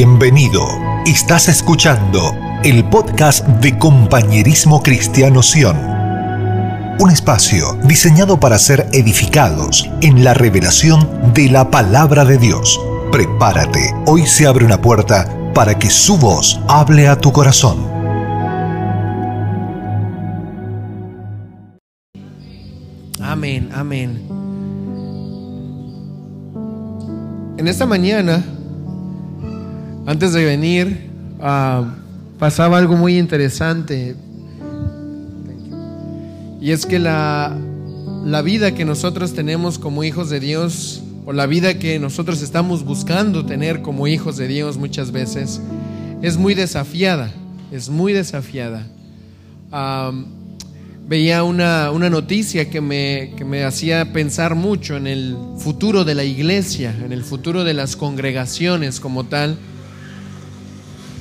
Bienvenido. Estás escuchando el podcast de Compañerismo Cristiano Sion. Un espacio diseñado para ser edificados en la revelación de la palabra de Dios. Prepárate, hoy se abre una puerta para que su voz hable a tu corazón. Amén, amén. En esta mañana, antes de venir, ah, pasaba algo muy interesante. Y es que la, la vida que nosotros tenemos como hijos de Dios, o la vida que nosotros estamos buscando tener como hijos de Dios muchas veces, es muy desafiada, es muy desafiada. Ah, veía una, una noticia que me, que me hacía pensar mucho en el futuro de la iglesia, en el futuro de las congregaciones como tal.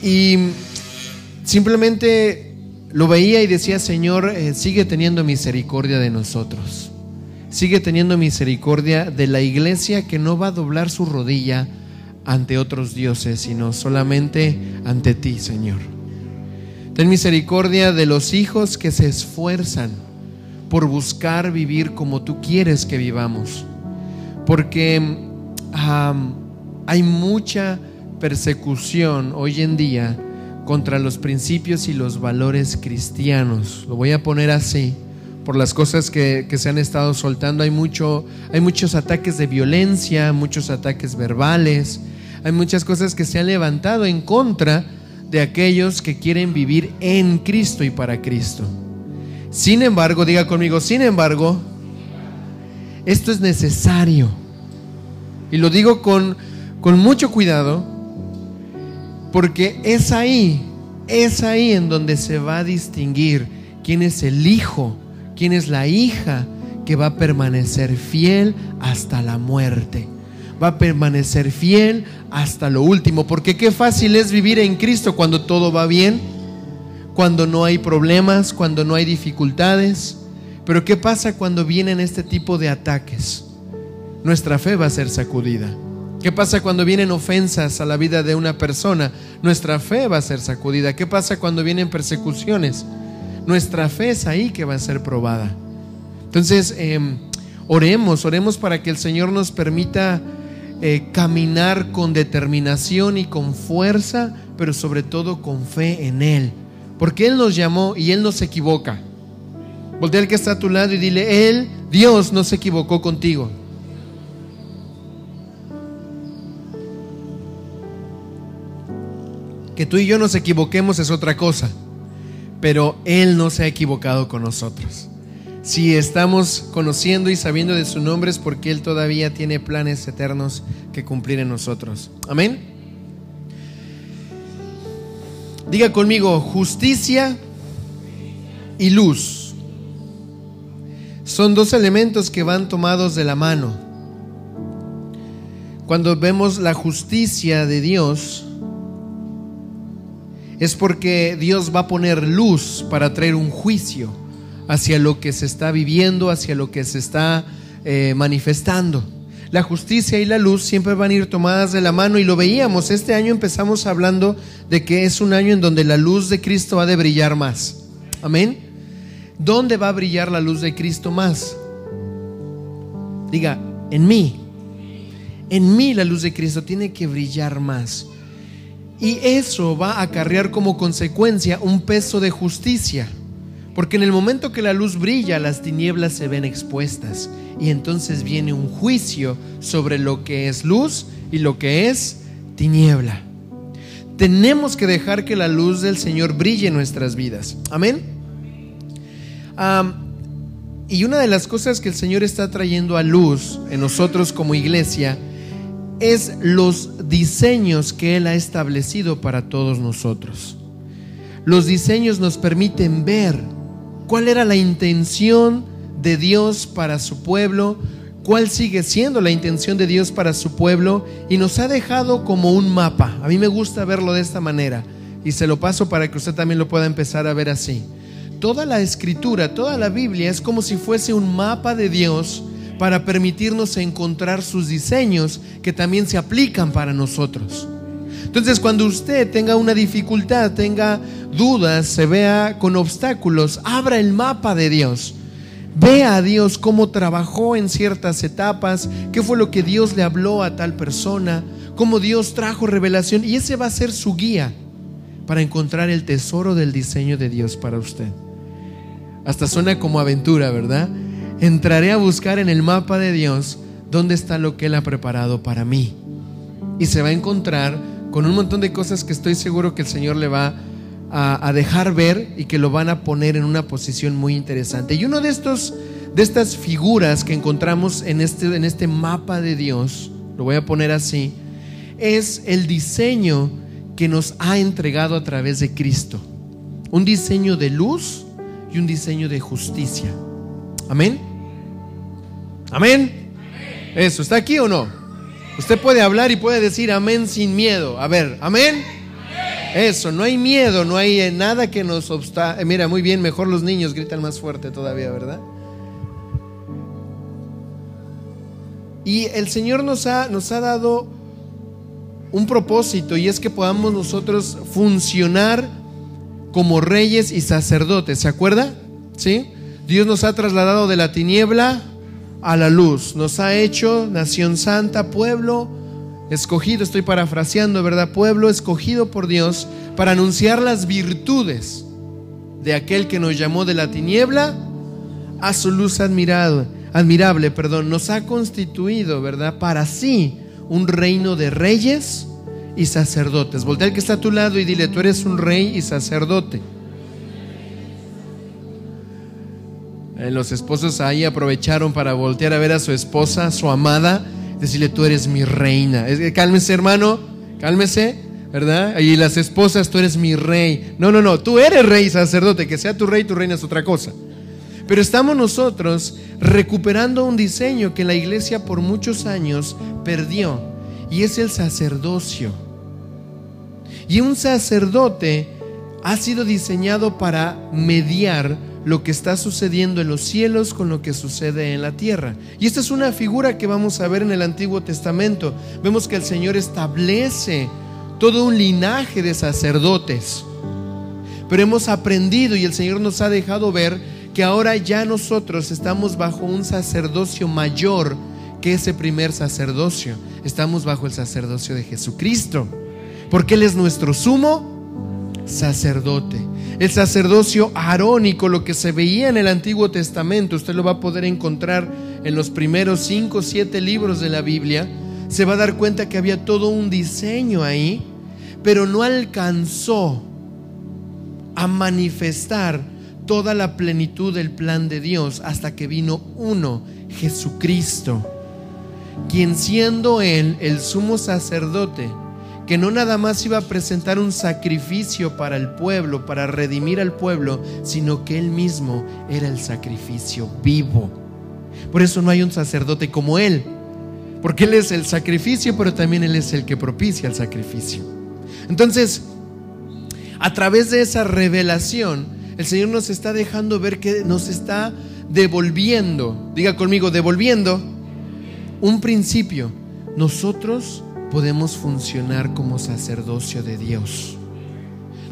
Y simplemente lo veía y decía, Señor, eh, sigue teniendo misericordia de nosotros. Sigue teniendo misericordia de la iglesia que no va a doblar su rodilla ante otros dioses, sino solamente ante ti, Señor. Ten misericordia de los hijos que se esfuerzan por buscar vivir como tú quieres que vivamos. Porque hay mucha persecución hoy en día contra los principios y los valores cristianos. Lo voy a poner así, por las cosas que, que, se han estado soltando. Hay, mucho, hay muchos ataques de violencia, muchos ataques verbales, hay muchas cosas que se han levantado en contra de aquellos que quieren vivir en Cristo y para Cristo. Sin embargo, diga conmigo, sin embargo, esto es necesario. Y lo digo con, con mucho cuidado porque es ahí, es ahí en donde se va a distinguir quién es el hijo, quién es la hija que va a permanecer fiel hasta la muerte. Va a permanecer fiel hasta lo último. Porque qué fácil es vivir en Cristo cuando todo va bien, cuando no hay problemas, cuando no hay dificultades. Pero ¿qué pasa cuando vienen este tipo de ataques? Nuestra fe va a ser sacudida. ¿Qué pasa cuando vienen ofensas a la vida de una persona? Nuestra fe va a ser sacudida. ¿Qué pasa cuando vienen persecuciones? Nuestra fe es ahí que va a ser probada. Entonces, em, oremos, oremos para que el Señor nos permita eh, caminar con determinación y con fuerza, pero sobre todo con fe en Él. Porque Él nos llamó y Él no se equivoca. Voltea al que está a tu lado y dile, Él, Dios, no se equivocó contigo. Que tú y yo nos equivoquemos es otra cosa, pero Él no se ha equivocado con nosotros. Si estamos conociendo y sabiendo de su nombre es porque Él todavía tiene planes eternos que cumplir en nosotros. Amén. Diga conmigo, justicia y luz. Son dos elementos que van tomados de la mano. Cuando vemos la justicia de Dios, es porque Dios va a poner luz para traer un juicio hacia lo que se está viviendo, hacia lo que se está eh, manifestando. La justicia y la luz siempre van a ir tomadas de la mano y lo veíamos. Este año empezamos hablando de que es un año en donde la luz de Cristo ha de brillar más. Amén. ¿Dónde va a brillar la luz de Cristo más? Diga, en mí. En mí la luz de Cristo tiene que brillar más. Y eso va a acarrear como consecuencia un peso de justicia. Porque en el momento que la luz brilla, las tinieblas se ven expuestas. Y entonces viene un juicio sobre lo que es luz y lo que es tiniebla. Tenemos que dejar que la luz del Señor brille en nuestras vidas. Amén. y una de las cosas que el Señor está trayendo a luz en nosotros como iglesia es los diseños que Él ha establecido para todos nosotros. Los diseños nos permiten ver cuál era la intención de Dios para su pueblo, cuál sigue siendo la intención de Dios para su pueblo y nos ha dejado como un mapa. A mí me gusta verlo de esta manera y se lo paso para que usted también lo pueda empezar a ver así. Toda la escritura, toda la Biblia es como si fuese un mapa de Dios para permitirnos encontrar sus diseños que también se aplican para nosotros. Entonces, cuando usted tenga una dificultad, tenga dudas, se vea con obstáculos, abra el mapa de Dios. Vea a Dios cómo trabajó en ciertas etapas, qué fue lo que Dios le habló a tal persona, cómo Dios trajo revelación y ese va a ser su guía para encontrar el tesoro del diseño de Dios para usted. Hasta suena como aventura, ¿verdad? Entraré a buscar en el mapa de Dios dónde está lo que Él ha preparado para mí. Y se va a encontrar con un montón de cosas que estoy seguro que el Señor le va a, dejar ver y que lo van a poner en una posición muy interesante. Y uno de estos de estas figuras que encontramos en este, en este mapa de Dios, lo voy a poner así, es el diseño que nos ha entregado a través de Cristo. Un diseño de luz y un diseño de justicia. Amén. Amén. Eso, ¿está aquí o no? Usted puede hablar y puede decir amén sin miedo. A ver, amén. Eso, no hay miedo, no hay eh, nada que nos obsta. Eh, mira, muy bien, mejor los niños gritan más fuerte todavía, ¿verdad? Y el Señor nos ha, nos ha dado un propósito y es que podamos nosotros funcionar como reyes y sacerdotes, ¿se acuerda? ¿Sí? Dios nos ha trasladado de la tiniebla a la luz. Nos ha hecho nación santa, pueblo escogido, estoy parafraseando, ¿verdad? Pueblo escogido por Dios para anunciar las virtudes de aquel que nos llamó de la tiniebla a su luz admirado, admirable, perdón, nos ha constituido, ¿verdad? Para sí un reino de reyes y sacerdotes. Voltea al que está a tu lado y dile, tú eres un rey y sacerdote. Eh, los esposos ahí aprovecharon para voltear a ver a su esposa, su amada, decirle, tú eres mi reina. Cálmese, hermano, cálmese, ¿verdad? Y las esposas, tú eres mi rey. No, no, no, tú eres rey sacerdote, que sea tu rey, tu reina es otra cosa. Pero estamos nosotros recuperando un diseño que la iglesia por muchos años perdió, y es el sacerdocio. Y un sacerdote ha sido diseñado para mediar lo que está sucediendo en los cielos con lo que sucede en la tierra. Y esta es una figura que vamos a ver en el Antiguo Testamento. Vemos que el Señor establece todo un linaje de sacerdotes. Pero hemos aprendido y el Señor nos ha dejado ver que ahora ya nosotros estamos bajo un sacerdocio mayor que ese primer sacerdocio. Estamos bajo el sacerdocio de Jesucristo. Porque Él es nuestro sumo sacerdote. El sacerdocio arónico, lo que se veía en el Antiguo Testamento, usted lo va a poder encontrar en los primeros cinco o siete libros de la Biblia, se va a dar cuenta que había todo un diseño ahí, pero no alcanzó a manifestar toda la plenitud del plan de Dios hasta que vino uno, Jesucristo, quien siendo Él el sumo sacerdote, que no nada más iba a presentar un sacrificio para el pueblo, para redimir al pueblo, sino que él mismo era el sacrificio vivo. Por eso no hay un sacerdote como él, porque él es el sacrificio, pero también él es el que propicia el sacrificio. Entonces, a través de esa revelación, el Señor nos está dejando ver que nos está devolviendo, diga conmigo, devolviendo un principio. Nosotros podemos funcionar como sacerdocio de Dios.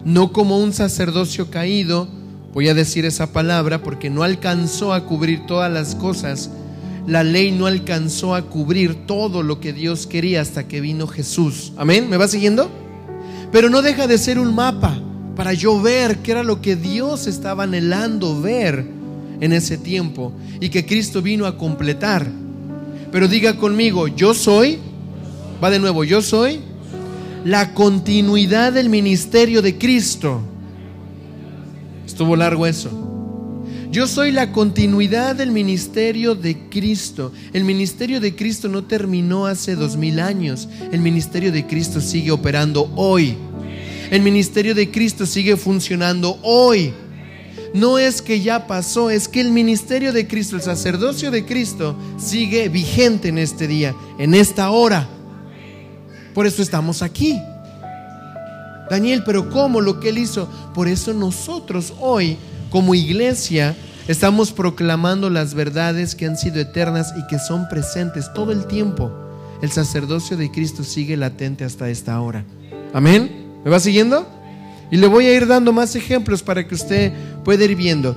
No como un sacerdocio caído, voy a decir esa palabra porque no alcanzó a cubrir todas las cosas. La ley no alcanzó a cubrir todo lo que Dios quería hasta que vino Jesús. Amén, ¿me va siguiendo? Pero no deja de ser un mapa para yo ver qué era lo que Dios estaba anhelando ver en ese tiempo y que Cristo vino a completar. Pero diga conmigo, yo soy Va de nuevo, yo soy la continuidad del ministerio de Cristo. Estuvo largo eso. Yo soy la continuidad del ministerio de Cristo. El ministerio de Cristo no terminó hace dos mil años. El ministerio de Cristo sigue operando hoy. El ministerio de Cristo sigue funcionando hoy. No es que ya pasó, es que el ministerio de Cristo, el sacerdocio de Cristo, sigue vigente en este día, en esta hora. Por eso estamos aquí. Daniel, pero ¿cómo lo que él hizo? Por eso nosotros hoy, como iglesia, estamos proclamando las verdades que han sido eternas y que son presentes todo el tiempo. El sacerdocio de Cristo sigue latente hasta esta hora. Amén. ¿Me va siguiendo? Y le voy a ir dando más ejemplos para que usted pueda ir viendo.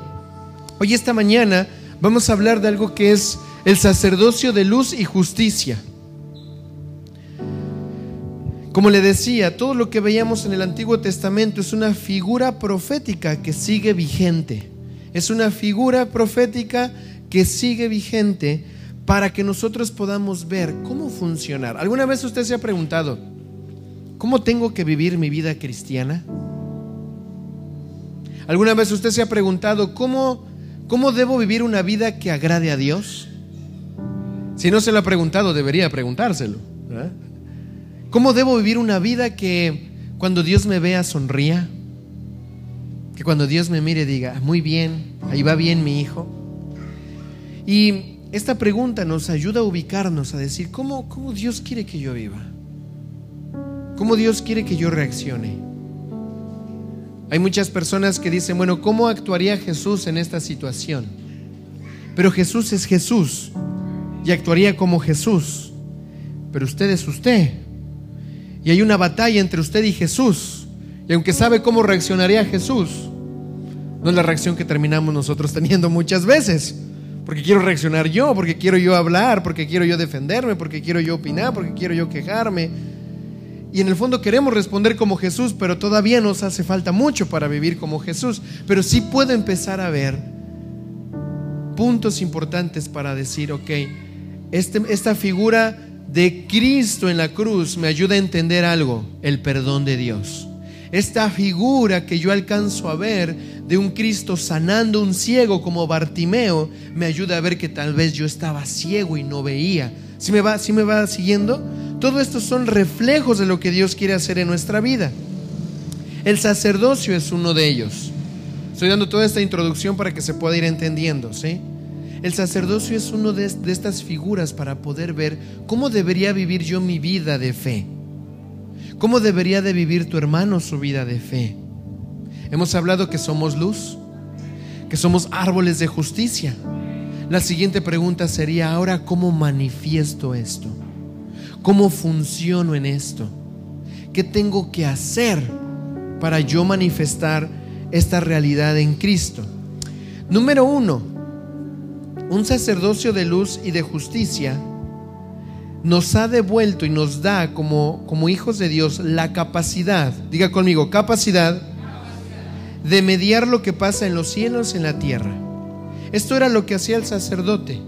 Hoy esta mañana vamos a hablar de algo que es el sacerdocio de luz y justicia. Como le decía, todo lo que veíamos en el Antiguo Testamento es una figura profética que sigue vigente. Es una figura profética que sigue vigente para que nosotros podamos ver cómo funcionar. ¿Alguna vez usted se ha preguntado, ¿cómo tengo que vivir mi vida cristiana? ¿Alguna vez usted se ha preguntado, ¿cómo, cómo debo vivir una vida que agrade a Dios? Si no se lo ha preguntado, debería preguntárselo. ¿Cómo debo vivir una vida que cuando Dios me vea sonría? Que cuando Dios me mire diga, muy bien, ahí va bien mi hijo. Y esta pregunta nos ayuda a ubicarnos, a decir, ¿cómo, cómo Dios quiere que yo viva? ¿Cómo Dios quiere que yo reaccione? Hay muchas personas que dicen, bueno, ¿cómo actuaría Jesús en esta situación? Pero Jesús es Jesús y actuaría como Jesús. Pero usted es usted y hay una batalla entre usted y Jesús. Y aunque sabe cómo reaccionaría Jesús, no es la reacción que terminamos nosotros teniendo muchas veces. Porque quiero reaccionar yo, porque quiero yo hablar, porque quiero yo defenderme, porque quiero yo opinar, porque quiero yo quejarme. Y en el fondo queremos responder como Jesús, pero todavía nos hace falta mucho para vivir como Jesús. Pero sí puedo empezar a ver puntos importantes para decir, ok, este, esta figura de Cristo en la cruz me ayuda a entender algo, el perdón de Dios. Esta figura que yo alcanzo a ver de un Cristo sanando un ciego como Bartimeo me ayuda a ver que tal vez yo estaba ciego y no veía. ¿Sí me va, me va siguiendo? Todo esto son reflejos de lo que Dios quiere hacer en nuestra vida. El sacerdocio es uno de ellos. Estoy dando toda esta introducción para que se pueda ir entendiendo, ¿sí? El sacerdocio es una de, estas figuras para poder ver cómo debería vivir yo mi vida de fe. ¿Cómo debería de vivir tu hermano su vida de fe? Hemos hablado que somos luz, que somos árboles de justicia. La siguiente pregunta sería, ahora, ¿cómo manifiesto esto? ¿Cómo funciono en esto? ¿Qué tengo que hacer para yo manifestar esta realidad en Cristo? Número uno, un sacerdocio de luz y de justicia nos ha devuelto y nos da como, como hijos de Dios la capacidad, diga conmigo, capacidad de mediar lo que pasa en los cielos y en la tierra. Esto era lo que hacía el sacerdote,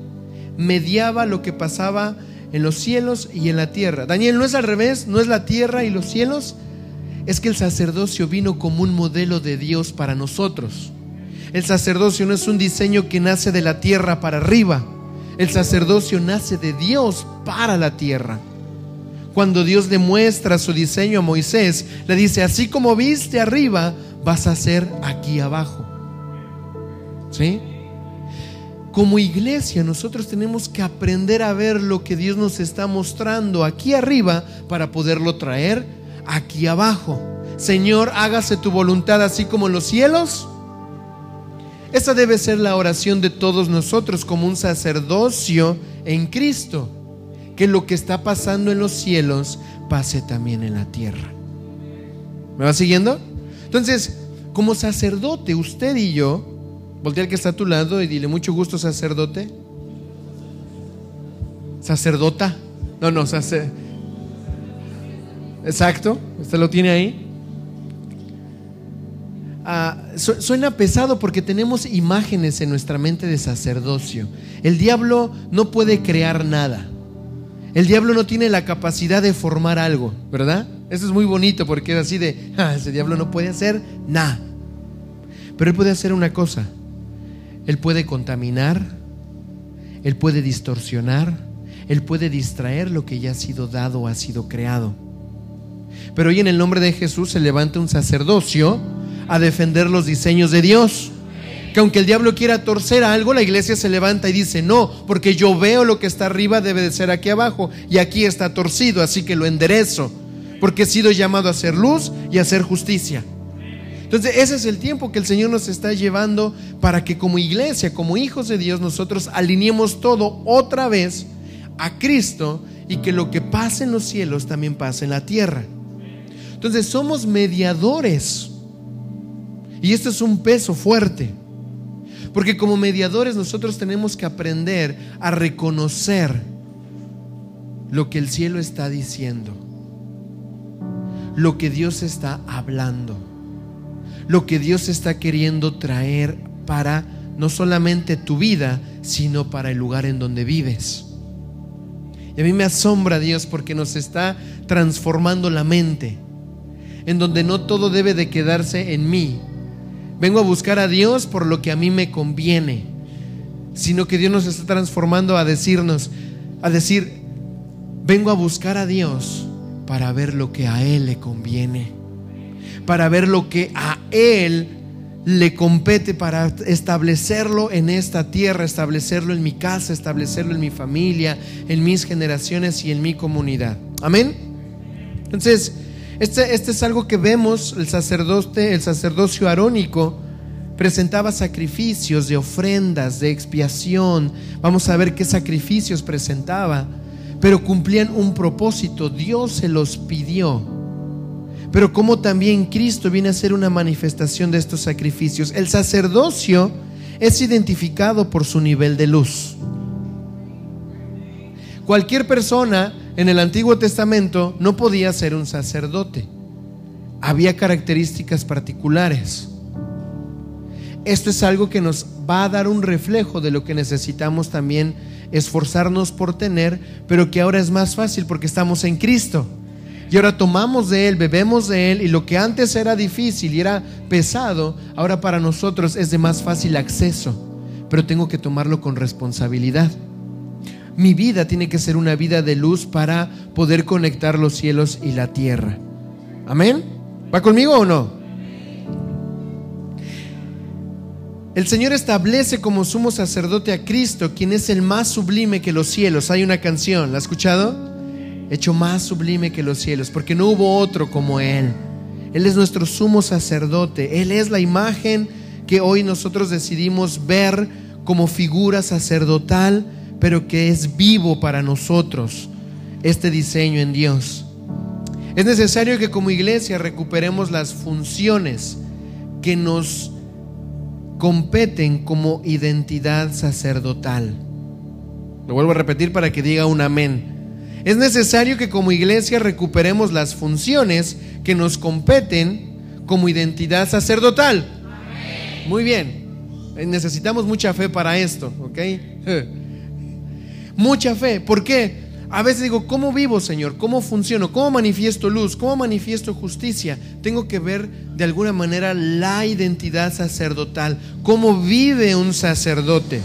mediaba lo que pasaba en los cielos y en la tierra. Daniel, no es al revés, no es la tierra y los cielos, es que el sacerdocio vino como un modelo de Dios para nosotros. El sacerdocio no es un diseño que nace de la tierra para arriba. El sacerdocio nace de Dios para la tierra. Cuando Dios demuestra su diseño a Moisés, le dice, así como viste arriba, vas a ser aquí abajo. ¿Sí? Como iglesia nosotros tenemos que aprender a ver lo que Dios nos está mostrando aquí arriba para poderlo traer aquí abajo. Señor, hágase tu voluntad así como en los cielos, esa debe ser la oración de todos nosotros como un sacerdocio en Cristo. Que lo que está pasando en los cielos pase también en la tierra. ¿Me va siguiendo? Entonces, como sacerdote, usted y yo, voltea al que está a tu lado y dile mucho gusto, sacerdote. Sacerdota. No, no, sacer. Exacto, usted lo tiene ahí. Suena pesado porque tenemos imágenes en nuestra mente de sacerdocio. El diablo no puede crear nada. El diablo no tiene la capacidad de formar algo, ¿verdad? Eso es muy bonito porque es así de, ah, ese diablo no puede hacer nada. Pero él puede hacer una cosa. Él puede contaminar, él puede distorsionar, él puede distraer lo que ya ha sido dado o ha sido creado. Pero hoy en el nombre de Jesús se levanta un sacerdocio a defender los diseños de Dios. Que aunque el diablo quiera torcer algo, la iglesia se levanta y dice, no, porque yo veo lo que está arriba debe de ser aquí abajo y aquí está torcido, así que lo enderezo, porque he sido llamado a hacer luz y a hacer justicia. Entonces ese es el tiempo que el Señor nos está llevando para que como iglesia, como hijos de Dios, nosotros alineemos todo otra vez a Cristo y que lo que pasa en los cielos también pase en la tierra. Entonces somos mediadores. Y esto es un peso fuerte. Porque como mediadores nosotros tenemos que aprender a reconocer lo que el cielo está diciendo, lo que Dios está hablando, lo que Dios está queriendo traer para no solamente tu vida, sino para el lugar en donde vives. Y a mí me asombra Dios porque nos está transformando la mente, en donde no todo debe de quedarse en mí, vengo a buscar a Dios por lo que a mí me conviene, sino que Dios nos está transformando a decirnos, a decir, vengo a buscar a Dios para ver lo que a Él le conviene, para ver lo que a Él le compete para establecerlo en esta tierra, establecerlo en mi casa, establecerlo en mi familia, en mis generaciones y en mi comunidad. Amén. Entonces, este, este, es algo que vemos, el sacerdote, el sacerdocio arónico presentaba sacrificios de ofrendas, de expiación. Vamos a ver qué sacrificios presentaba, pero cumplían un propósito, Dios se los pidió. Pero como también Cristo viene a ser una manifestación de estos sacrificios, el sacerdocio es identificado por su nivel de luz. Cualquier persona en el Antiguo Testamento no podía ser un sacerdote. Había características particulares. Esto es algo que nos va a dar un reflejo de lo que necesitamos también esforzarnos por tener, pero que ahora es más fácil porque estamos en Cristo. Y ahora tomamos de Él, bebemos de Él, y lo que antes era difícil y era pesado, ahora para nosotros es de más fácil acceso, pero tengo que tomarlo con responsabilidad. Mi vida tiene que ser una vida de luz para poder conectar los cielos y la tierra. Amén. ¿Va conmigo o no? El Señor establece como sumo sacerdote a Cristo, quien es el más sublime que los cielos. Hay una canción, ¿la ha escuchado? Hecho más sublime que los cielos, porque no hubo otro como Él. Él es nuestro sumo sacerdote. Él es la imagen que hoy nosotros decidimos ver como figura sacerdotal pero que es vivo para nosotros este diseño en Dios. Es necesario que como iglesia recuperemos las funciones que nos competen como identidad sacerdotal. Lo vuelvo a repetir para que diga un amén. Es necesario que como iglesia recuperemos las funciones que nos competen como identidad sacerdotal. Muy bien. Necesitamos mucha fe para esto, ¿ok? mucha fe. ¿Por qué? A veces digo, ¿cómo vivo, Señor? ¿Cómo funciono? ¿Cómo manifiesto luz? ¿Cómo manifiesto justicia? Tengo que ver de alguna manera la identidad sacerdotal, cómo vive un sacerdote.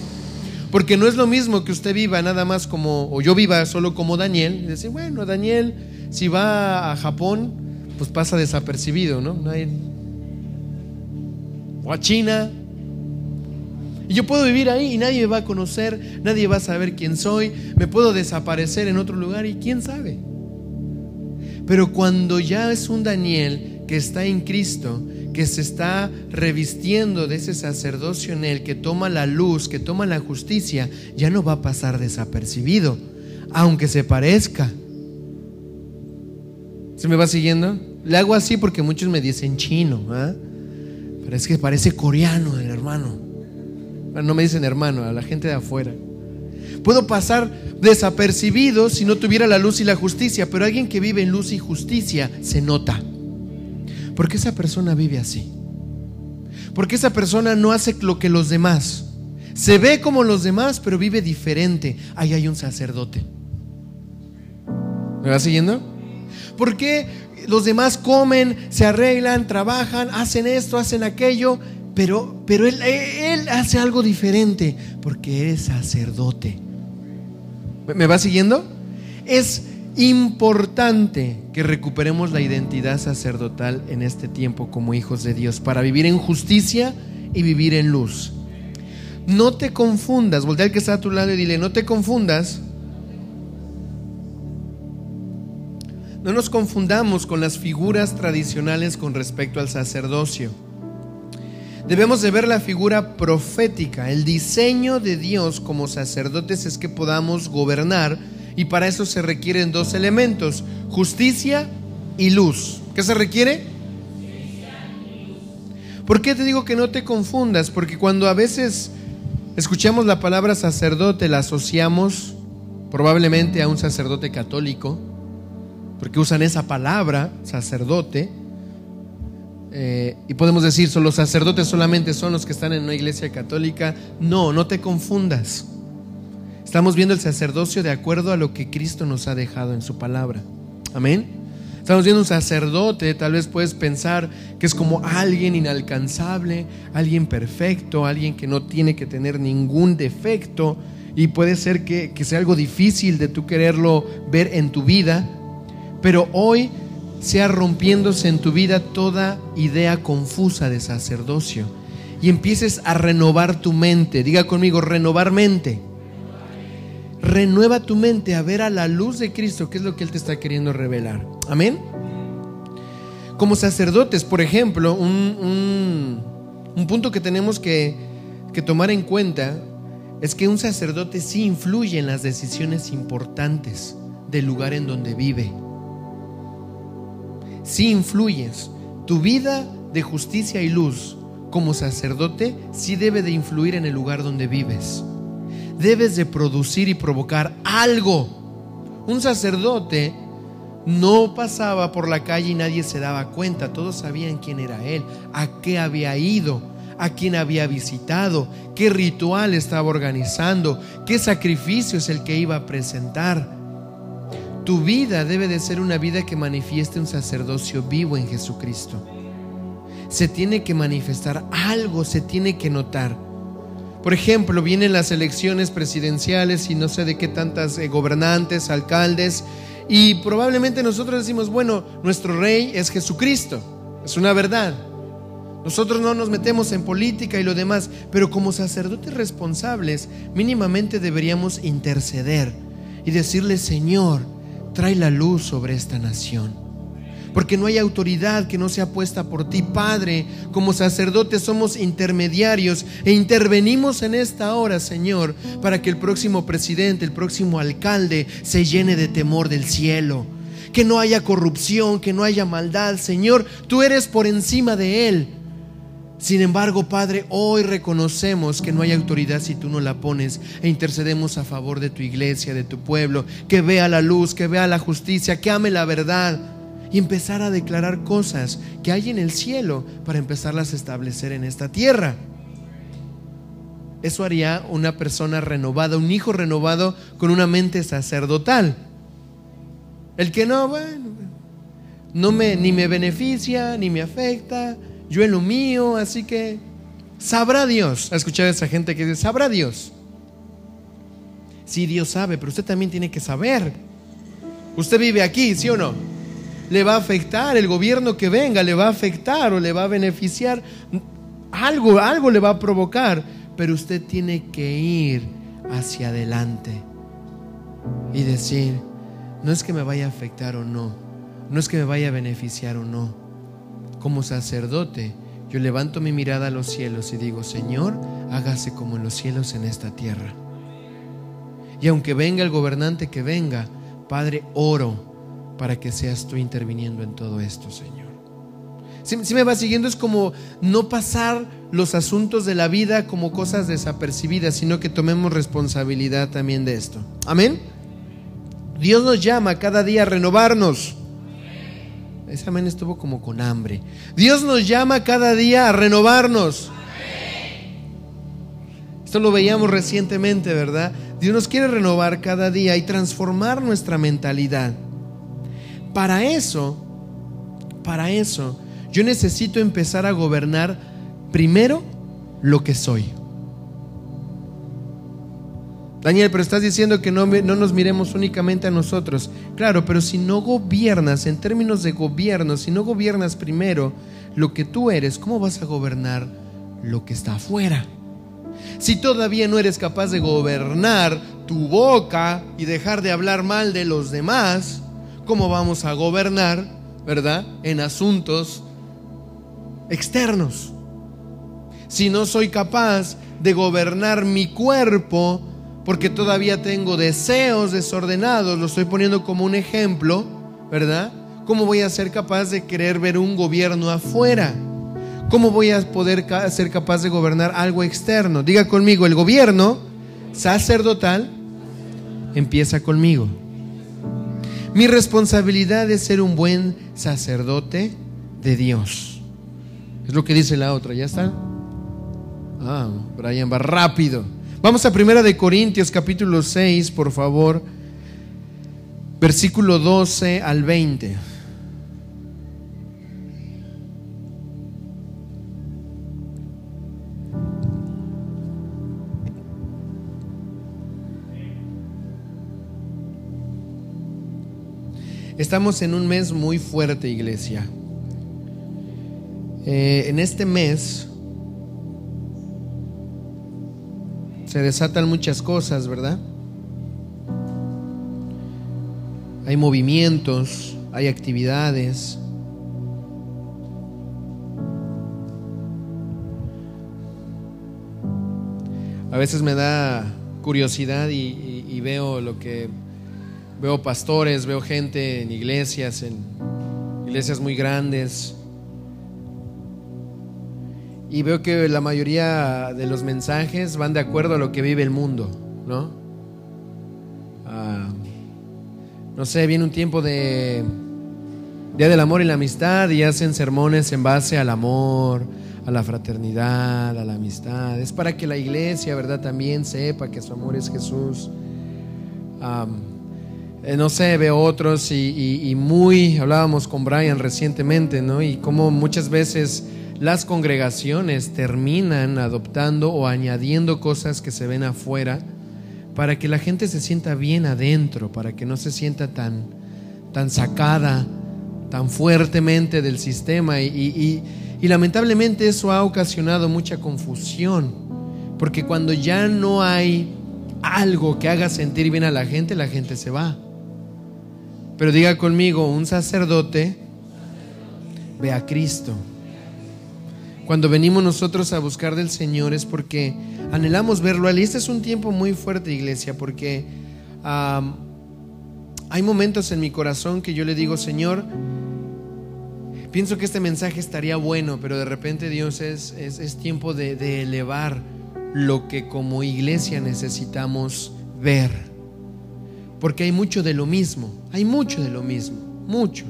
Porque no es lo mismo que usted viva nada más como, o yo viva solo como Daniel, y decir, bueno, Daniel, si va a Japón, pues pasa desapercibido, ¿no? O a China, y yo puedo vivir ahí y nadie me va a conocer, nadie va a saber quién soy, me puedo desaparecer en otro lugar y quién sabe. Pero cuando ya es un Daniel que está en Cristo, que se está revistiendo de ese sacerdocio en él, que toma la luz, que toma la justicia, ya no va a pasar desapercibido, aunque se parezca. ¿Se me va siguiendo? Le hago así porque muchos me dicen chino, ¿ah? pero es que parece coreano el hermano. No me dicen hermano, a la gente de afuera. Puedo pasar desapercibido si no tuviera la luz y la justicia, pero alguien que vive en luz y justicia se nota. Porque esa persona vive así. Porque esa persona no hace lo que los demás. Se ve como los demás, pero vive diferente. Ahí hay un sacerdote. ¿Me va siguiendo? ¿Por qué los demás comen, se arreglan, trabajan, hacen esto, hacen aquello? Pero, pero él, él hace algo diferente porque es sacerdote. ¿Me va siguiendo? Es importante que recuperemos la identidad sacerdotal en este tiempo como hijos de Dios para vivir en justicia y vivir en luz. No te confundas, voltea al que está a tu lado y dile, no te confundas. No nos confundamos con las figuras tradicionales con respecto al sacerdocio. Debemos de ver la figura profética. El diseño de Dios como sacerdotes es que podamos gobernar y para eso se requieren dos elementos, justicia y luz. ¿Qué se requiere? ¿Por qué te digo que no te confundas? Porque cuando a veces escuchamos la palabra sacerdote, la asociamos probablemente a un sacerdote católico, porque usan esa palabra, sacerdote, eh, y podemos decir, ¿son los sacerdotes solamente son los que están en una iglesia católica? No, no te confundas. Estamos viendo el sacerdocio de acuerdo a lo que Cristo nos ha dejado en su palabra. Amén. Estamos viendo un sacerdote, tal vez puedes pensar que es como alguien inalcanzable, alguien perfecto, alguien que no tiene que tener ningún defecto y puede ser que, que sea algo difícil de tú quererlo ver en tu vida, pero hoy sea rompiéndose en tu vida toda idea confusa de sacerdocio y empieces a renovar tu mente. Diga conmigo, renovar mente. Renueva tu mente a ver a la luz de Cristo, que es lo que Él te está queriendo revelar. Amén. Como sacerdotes, por ejemplo, un, punto que tenemos que, que tomar en cuenta es que un sacerdote sí influye en las decisiones importantes del lugar en donde vive. Sí influyes. Tu vida de justicia y luz como sacerdote sí debe de influir en el lugar donde vives debes de producir y provocar algo. Un sacerdote no pasaba por la calle y nadie se daba cuenta, todos sabían quién era él, a qué había ido, a quién había visitado, qué ritual estaba organizando, qué sacrificio es el que iba a presentar. Tu vida debe de ser una vida que manifieste un sacerdocio vivo en Jesucristo. Se tiene que manifestar algo, se tiene que notar. Por ejemplo, vienen las elecciones presidenciales y no sé de qué tantas eh, gobernantes, alcaldes, y probablemente nosotros decimos, bueno, nuestro rey es Jesucristo, es una verdad. Nosotros no nos metemos en política y lo demás, pero como sacerdotes responsables, mínimamente deberíamos interceder y decirle, Señor, trae la luz sobre esta nación porque no hay autoridad que no sea puesta por ti, Padre. Como sacerdotes somos intermediarios e intervenimos en esta hora, Señor, para que el próximo presidente, el próximo alcalde se llene de temor del cielo. Que no haya corrupción, que no haya maldad, Señor, tú eres por encima de él. Sin embargo, Padre, hoy reconocemos que no hay autoridad si tú no la pones e intercedemos a favor de tu iglesia, de tu pueblo, que vea la luz, que vea la justicia, que ame la verdad y empezar a declarar cosas que hay en el cielo para empezarlas a establecer en esta tierra. Eso haría una persona renovada, un hijo renovado con una mente sacerdotal. El que no, bueno, no me ni me beneficia, ni me afecta, yo en lo mío, así que sabrá Dios. ¿Ha escuchado a esa gente que dice, sabrá Dios? Sí, Dios sabe, pero usted también tiene que saber. Usted vive aquí, ¿sí o no? le va a afectar, el gobierno que venga le va a afectar o le va a beneficiar, algo, algo le va a provocar, pero usted tiene que ir hacia adelante y decir, no es que me vaya a afectar o no, no es que me vaya a beneficiar o no. Como sacerdote, yo levanto mi mirada a los cielos y digo, Señor, hágase como en los cielos en esta tierra. Y aunque venga el gobernante que venga, Padre, oro para que seas tú interviniendo en todo esto, Señor. Si, me va siguiendo es como no pasar los asuntos de la vida como cosas desapercibidas, sino que tomemos responsabilidad también de esto. Amén. Dios nos llama cada día a renovarnos. Ese amén estuvo como con hambre. Dios nos llama cada día a renovarnos. Esto lo veíamos recientemente, ¿verdad? Dios nos quiere renovar cada día y transformar nuestra mentalidad. Para eso, para eso, yo necesito empezar a gobernar primero lo que soy. Daniel, pero estás diciendo que no, no, nos miremos únicamente a nosotros. Claro, pero si no gobiernas, en términos de gobierno, si no gobiernas primero lo que tú eres, ¿cómo vas a gobernar lo que está afuera? Si todavía no eres capaz de gobernar tu boca y dejar de hablar mal de los demás, cómo vamos a gobernar, ¿verdad? En asuntos externos. Si no soy capaz de gobernar mi cuerpo, porque todavía tengo deseos desordenados, lo estoy poniendo como un ejemplo, ¿verdad? ¿cómo voy a ser capaz de querer ver un gobierno afuera? ¿Cómo voy a poder ser capaz de gobernar algo externo? Diga conmigo, el gobierno sacerdotal empieza conmigo. Mi responsabilidad es ser un buen sacerdote de Dios. Es lo que dice la otra, ¿ya está? Ah, Brian va rápido. Vamos a Primera de Corintios capítulo 6, por favor. Versículo 12 al 20. Estamos en un mes muy fuerte, iglesia. Eh, en este mes se desatan muchas cosas, ¿verdad? Hay movimientos, hay actividades. A veces me da curiosidad y veo lo que Veo pastores, veo gente en iglesias, en iglesias muy grandes. Y veo que la mayoría de los mensajes van de acuerdo a lo que vive el mundo, ¿no? Ah, no sé, viene un tiempo de Día del Amor y la Amistad y hacen sermones en base al amor, a la fraternidad, a la amistad. Es para que la iglesia, ¿verdad? También sepa que su amor es Jesús. Eh, no sé, veo otros y, muy, hablábamos con Brian recientemente, ¿no? Y cómo muchas veces las congregaciones terminan adoptando o añadiendo cosas que se ven afuera para que la gente se sienta bien adentro, para que no se sienta tan, tan sacada, tan fuertemente del sistema. y lamentablemente eso ha ocasionado mucha confusión, porque cuando ya no hay algo que haga sentir bien a la gente, la gente se va. Pero diga conmigo, un sacerdote ve a Cristo. Cuando venimos nosotros a buscar del Señor es porque anhelamos verlo Y Este es un tiempo muy fuerte, iglesia, porque hay momentos en mi corazón que yo le digo, Señor, pienso que este mensaje estaría bueno, pero de repente Dios es, es, tiempo de, de elevar lo que como iglesia necesitamos ver porque hay mucho de lo mismo, hay mucho de lo mismo, mucho.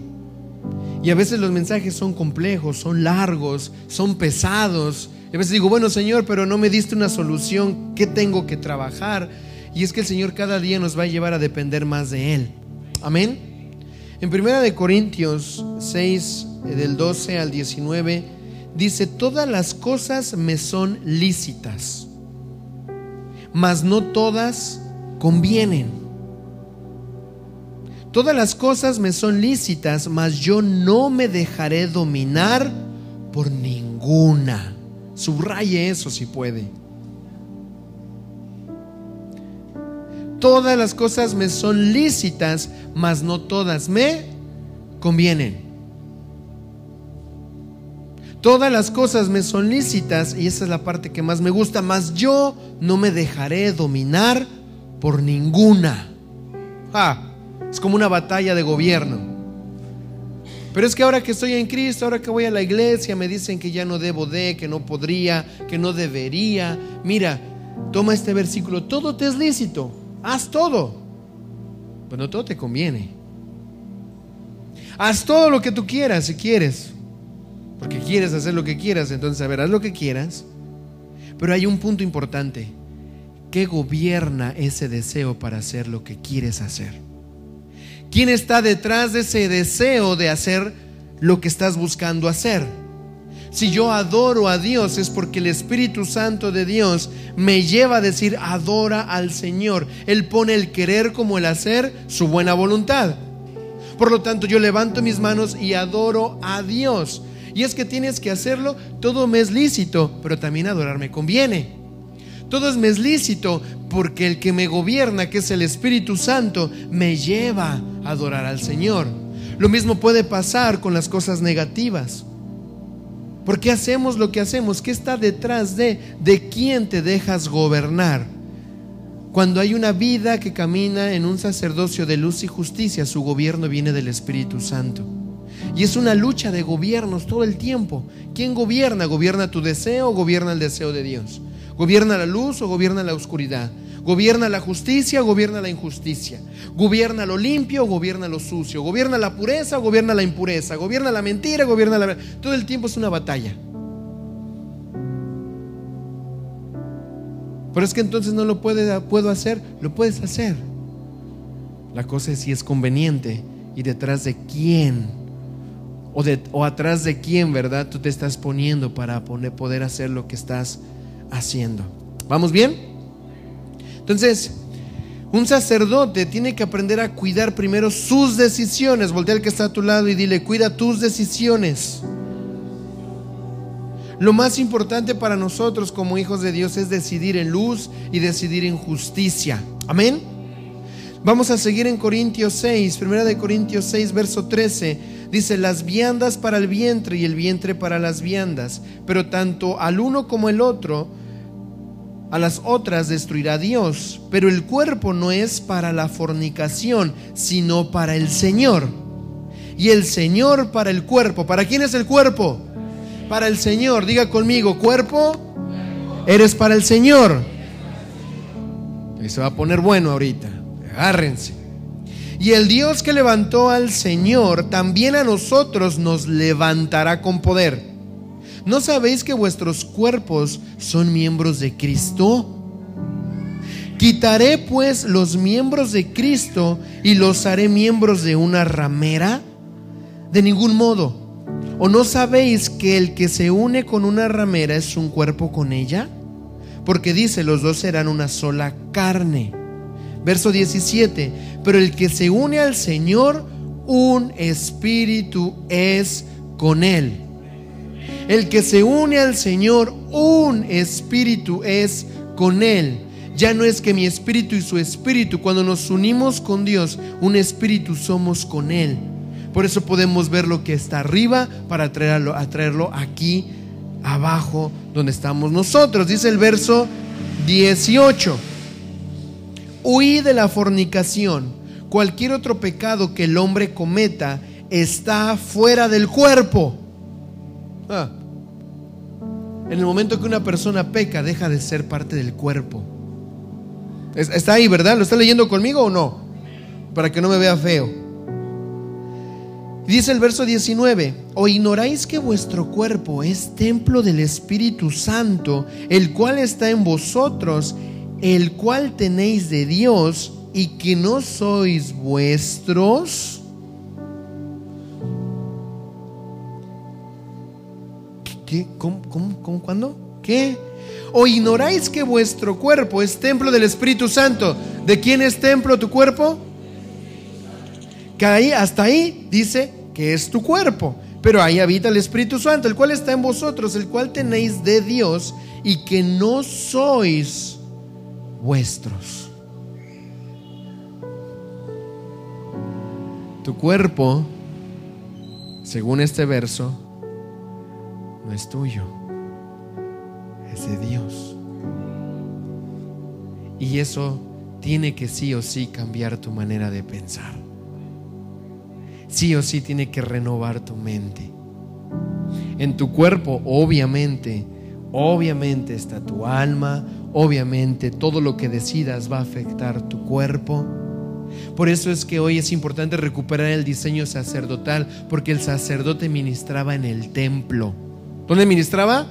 Y a veces los mensajes son complejos, son largos, son pesados. Y a veces digo, bueno Señor, pero no me diste una solución, ¿qué tengo que trabajar? Y es que el Señor cada día nos va a llevar a depender más de Él. Amén. En primera de Corintios 6, eh, del 12 al 19, dice, todas las cosas me son lícitas, mas no todas convienen. Todas las cosas me son lícitas, mas yo no me dejaré dominar por ninguna. Subraye eso si puede. Todas las cosas me son lícitas, mas no todas me convienen. Todas las cosas me son lícitas y esa es la parte que más me gusta, mas yo no me dejaré dominar por ninguna. Ah, es como una batalla de gobierno. Pero es que ahora que estoy en Cristo, ahora que voy a la iglesia, me dicen que ya no debo de, que no podría, que no debería. Mira, toma este versículo, todo te es lícito, haz todo. Pero no todo te conviene. Haz todo lo que tú quieras si quieres. Porque quieres hacer lo que quieras, entonces a ver, haz lo que quieras. Pero hay un punto importante. ¿Qué gobierna ese deseo para hacer lo que quieres hacer? ¿Quién está detrás de ese deseo de hacer lo que estás buscando hacer? Si yo adoro a Dios es porque el Espíritu Santo de Dios me lleva a decir adora al Señor. Él pone el querer como el hacer, su buena voluntad. Por lo tanto, yo levanto mis manos y adoro a Dios. Y es que tienes que hacerlo, todo me es lícito, pero también adorarme conviene. Todo es me es lícito porque el que me gobierna, que es el Espíritu Santo, me lleva a adorar al Señor. Lo mismo puede pasar con las cosas negativas. ¿Por qué hacemos lo que hacemos? ¿Qué está detrás de de quién te dejas gobernar? Cuando hay una vida que camina en un sacerdocio de luz y justicia, su gobierno viene del Espíritu Santo. Y es una lucha de gobiernos todo el tiempo. ¿Quién gobierna? ¿Gobierna tu deseo o gobierna el deseo de Dios? ¿Gobierna la luz o gobierna la oscuridad? ¿Gobierna la justicia o gobierna la injusticia? ¿Gobierna lo limpio o gobierna lo sucio? ¿Gobierna la pureza o gobierna la impureza? ¿Gobierna la mentira o gobierna la... Todo el tiempo es una batalla. Pero es que entonces no lo puedo hacer, lo puedes hacer. La cosa es si es conveniente y detrás de quién o, de, atrás de quién, ¿verdad? Tú te estás poniendo para poder hacer lo que estás haciendo. ¿Vamos bien? Entonces, un sacerdote tiene que aprender a cuidar primero sus decisiones. Voltea al que está a tu lado y dile, cuida tus decisiones. Lo más importante para nosotros como hijos de Dios es decidir en luz y decidir en justicia. Amén. Vamos a seguir en Corintios 6, primera de Corintios 6, verso 13. Dice, las viandas para el vientre y el vientre para las viandas, pero tanto al uno como el otro, a las otras destruirá Dios. Pero el cuerpo no es para la fornicación, sino para el Señor. Y el Señor para el cuerpo. ¿Para quién es el cuerpo? para el Señor. Diga conmigo, cuerpo, eres para el Señor. Y se va a poner bueno ahorita. Agárrense. Y el Dios que levantó al Señor, también a nosotros nos levantará con poder. ¿No sabéis que vuestros cuerpos son miembros de Cristo? Quitaré pues los miembros de Cristo y los haré miembros de una ramera? De ningún modo ¿O no sabéis que el que se une con una ramera es un cuerpo con ella? Porque dice, los dos serán una sola carne. Verso 17, pero el que se une al Señor, un espíritu es con él. El que se une al Señor, un espíritu es con él. Ya no es que mi espíritu y su espíritu, cuando nos unimos con Dios, un espíritu somos con él. Por eso podemos ver lo que está arriba para traerlo, traerlo aquí abajo donde estamos nosotros. Dice el verso 18. Huí de la fornicación. Cualquier otro pecado que el hombre cometa está fuera del cuerpo. Ah. En el momento que una persona peca, deja de ser parte del cuerpo. Está ahí, ¿verdad? ¿Lo está leyendo conmigo o no? Para que no me vea feo. Dice el verso 19, o ignoráis que vuestro cuerpo es templo del Espíritu Santo, el cual está en vosotros, el cual tenéis de Dios y que no sois vuestros. ¿Qué? ¿Cómo? ¿Cómo? ¿Cuándo? ¿Qué? ¿O ignoráis que vuestro cuerpo es templo del Espíritu Santo? ¿De quién es templo tu cuerpo? Que ahí, hasta ahí dice que es tu cuerpo. Pero ahí habita el Espíritu Santo, el cual está en vosotros, el cual tenéis de Dios y que no sois vuestros. Tu cuerpo, según este verso, no es tuyo, es de Dios. Y eso tiene que sí o sí cambiar tu manera de pensar sí o sí tiene que renovar tu mente. En tu cuerpo, obviamente, obviamente está tu alma, obviamente todo lo que decidas va a afectar tu cuerpo. Por eso es que hoy es importante recuperar el diseño sacerdotal, porque el sacerdote ministraba en el templo. ¿Dónde ministraba?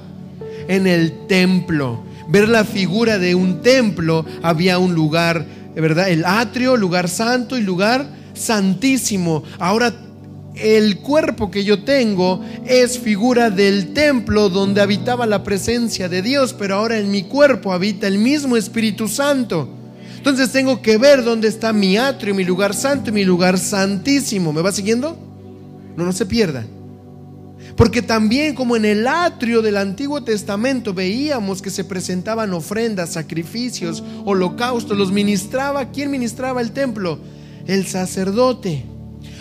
En el templo. Ver la figura de un templo, había un lugar, ¿verdad? El atrio, lugar santo y lugar santísimo. Ahora el cuerpo que yo tengo es figura del templo donde habitaba la presencia de Dios, pero ahora en mi cuerpo habita el mismo Espíritu Santo. Entonces tengo que ver dónde está mi atrio, mi lugar santo mi lugar santísimo. ¿Me va siguiendo? No, no se pierda. Porque también como en el atrio del Antiguo Testamento veíamos que se presentaban ofrendas, sacrificios, holocaustos, los ministraba. ¿Quién ministraba el templo? el sacerdote.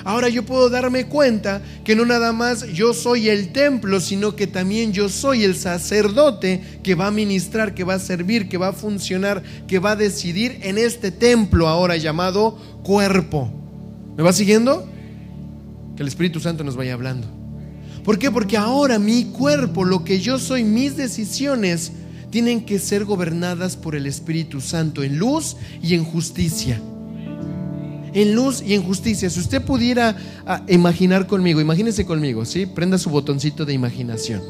Ahora yo puedo darme cuenta que no nada más yo soy el templo, sino que también yo soy el sacerdote que va a ministrar, que va a servir, que va a funcionar, que va a decidir en este templo ahora llamado cuerpo. ¿Me va siguiendo? Que el Espíritu Santo nos vaya hablando. ¿Por qué? Porque ahora mi cuerpo, lo que yo soy, mis decisiones, tienen que ser gobernadas por el Espíritu Santo en luz y en justicia. En luz y en justicia. Si usted pudiera ah, imaginar conmigo, imagínese conmigo, ¿sí? Prenda su botoncito de imaginación.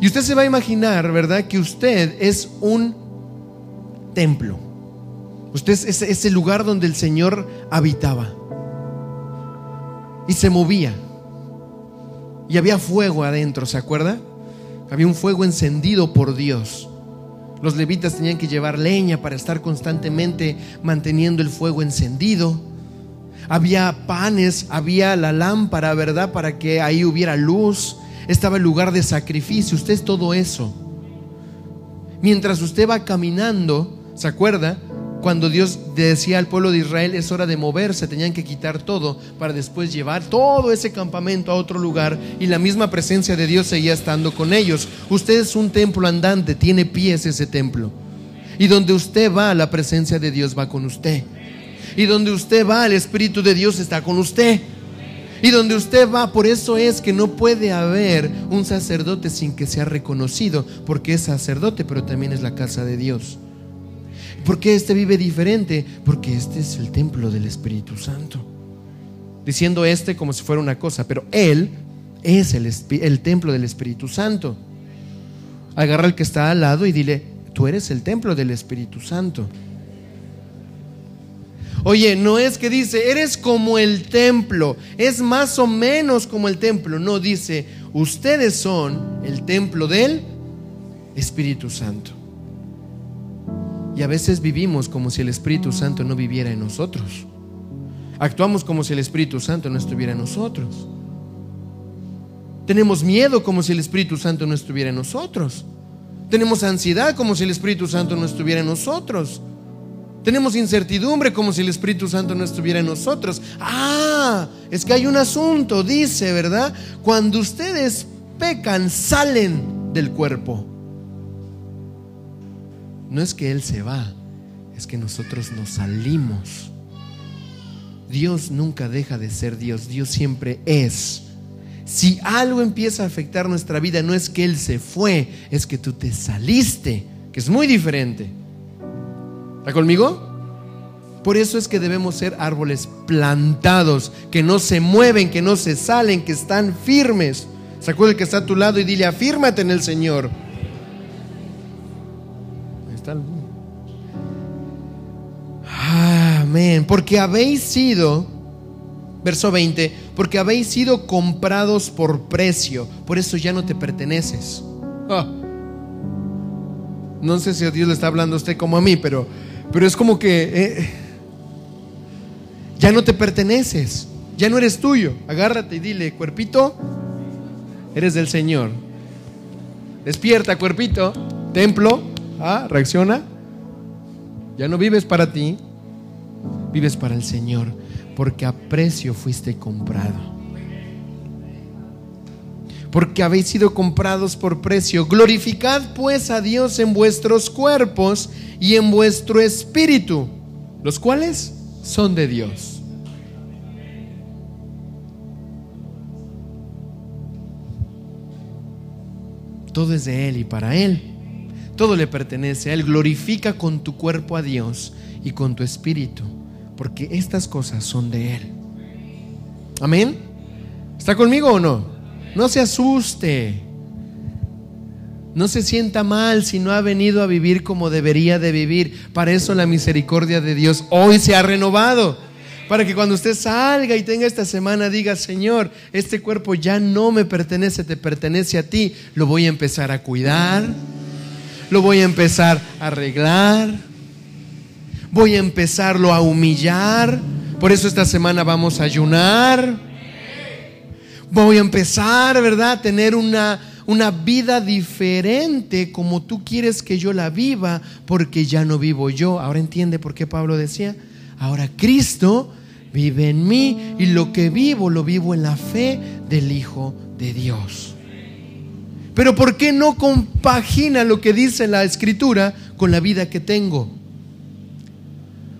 Y usted se va a imaginar, ¿verdad? Que usted es un templo. Usted es ese lugar donde el Señor habitaba. Y se movía. Y había fuego adentro, ¿se acuerda? Había un fuego encendido por Dios. Los levitas tenían que llevar leña para estar constantemente manteniendo el fuego encendido. Había panes, había la lámpara, ¿verdad? Para que ahí hubiera luz. Estaba el lugar de sacrificio. Usted es todo eso. Mientras usted va caminando, ¿se acuerda? Cuando Dios decía al pueblo de Israel es hora de moverse, tenían que quitar todo para después llevar todo ese campamento a otro lugar y la misma presencia de Dios seguía estando con ellos. Usted es un templo andante, tiene pies ese templo. Y donde usted va, la presencia de Dios va con usted. Y donde usted va, el Espíritu de Dios está con usted. Y donde usted va, por eso es que no puede haber un sacerdote sin que sea reconocido, porque es sacerdote, pero también es la casa de Dios. ¿Por qué este vive diferente? Porque este es el templo del Espíritu Santo. Diciendo este como si fuera una cosa, pero Él es el, el templo del Espíritu Santo. Agarra al que está al lado y dile, tú eres el templo del Espíritu Santo. Oye, no es que dice, eres como el templo, es más o menos como el templo. No, dice, ustedes son el templo del Espíritu Santo. Y a veces vivimos como si el Espíritu Santo no viviera en nosotros. Actuamos como si el Espíritu Santo no estuviera en nosotros. Tenemos miedo como si el Espíritu Santo no estuviera en nosotros. Tenemos ansiedad como si el Espíritu Santo no estuviera en nosotros. Tenemos incertidumbre como si el Espíritu Santo no estuviera en nosotros. Ah, es que hay un asunto, dice, ¿verdad? Cuando ustedes pecan, salen del cuerpo. No es que Él se va, es que nosotros nos salimos. Dios nunca deja de ser Dios, Dios siempre es. Si algo empieza a afectar nuestra vida, no es que Él se fue, es que tú te saliste, que es muy diferente. ¿Está conmigo? Por eso es que debemos ser árboles plantados, que no se mueven, que no se salen, que están firmes. Sacude el que está a tu lado y dile, afírmate en el Señor. Amén. Porque habéis sido, verso 20, porque habéis sido comprados por precio. Por eso ya no te perteneces. Ah. No sé si a Dios le está hablando a usted como a mí, pero, pero es como que eh, ya no te perteneces. Ya no eres tuyo. Agárrate y dile, cuerpito, eres del Señor. Despierta, cuerpito. Templo, Ah, reacciona. Ya no vives para ti, vives para el Señor, porque a precio fuiste comprado. Porque habéis sido comprados por precio. Glorificad pues a Dios en vuestros cuerpos y en vuestro espíritu, los cuales son de Dios. Todo es de Él y para Él. Todo le pertenece a Él. Glorifica con tu cuerpo a Dios y con tu espíritu, porque estas cosas son de Él. Amén. ¿Está conmigo o no? No se asuste. No se sienta mal si no ha venido a vivir como debería de vivir. Para eso la misericordia de Dios hoy se ha renovado. Para que cuando usted salga y tenga esta semana diga, Señor, este cuerpo ya no me pertenece, te pertenece a ti. Lo voy a empezar a cuidar lo voy a empezar a arreglar, voy a empezarlo a humillar. Por eso esta semana vamos a ayunar. Voy a empezar, ¿verdad? A tener una, una vida diferente como tú quieres que yo la viva, porque ya no vivo yo. Ahora entiende por qué Pablo decía, ahora Cristo vive en mí y lo que vivo lo vivo en la fe del Hijo de Dios. Pero ¿por qué no compagina lo que dice la escritura con la vida que tengo?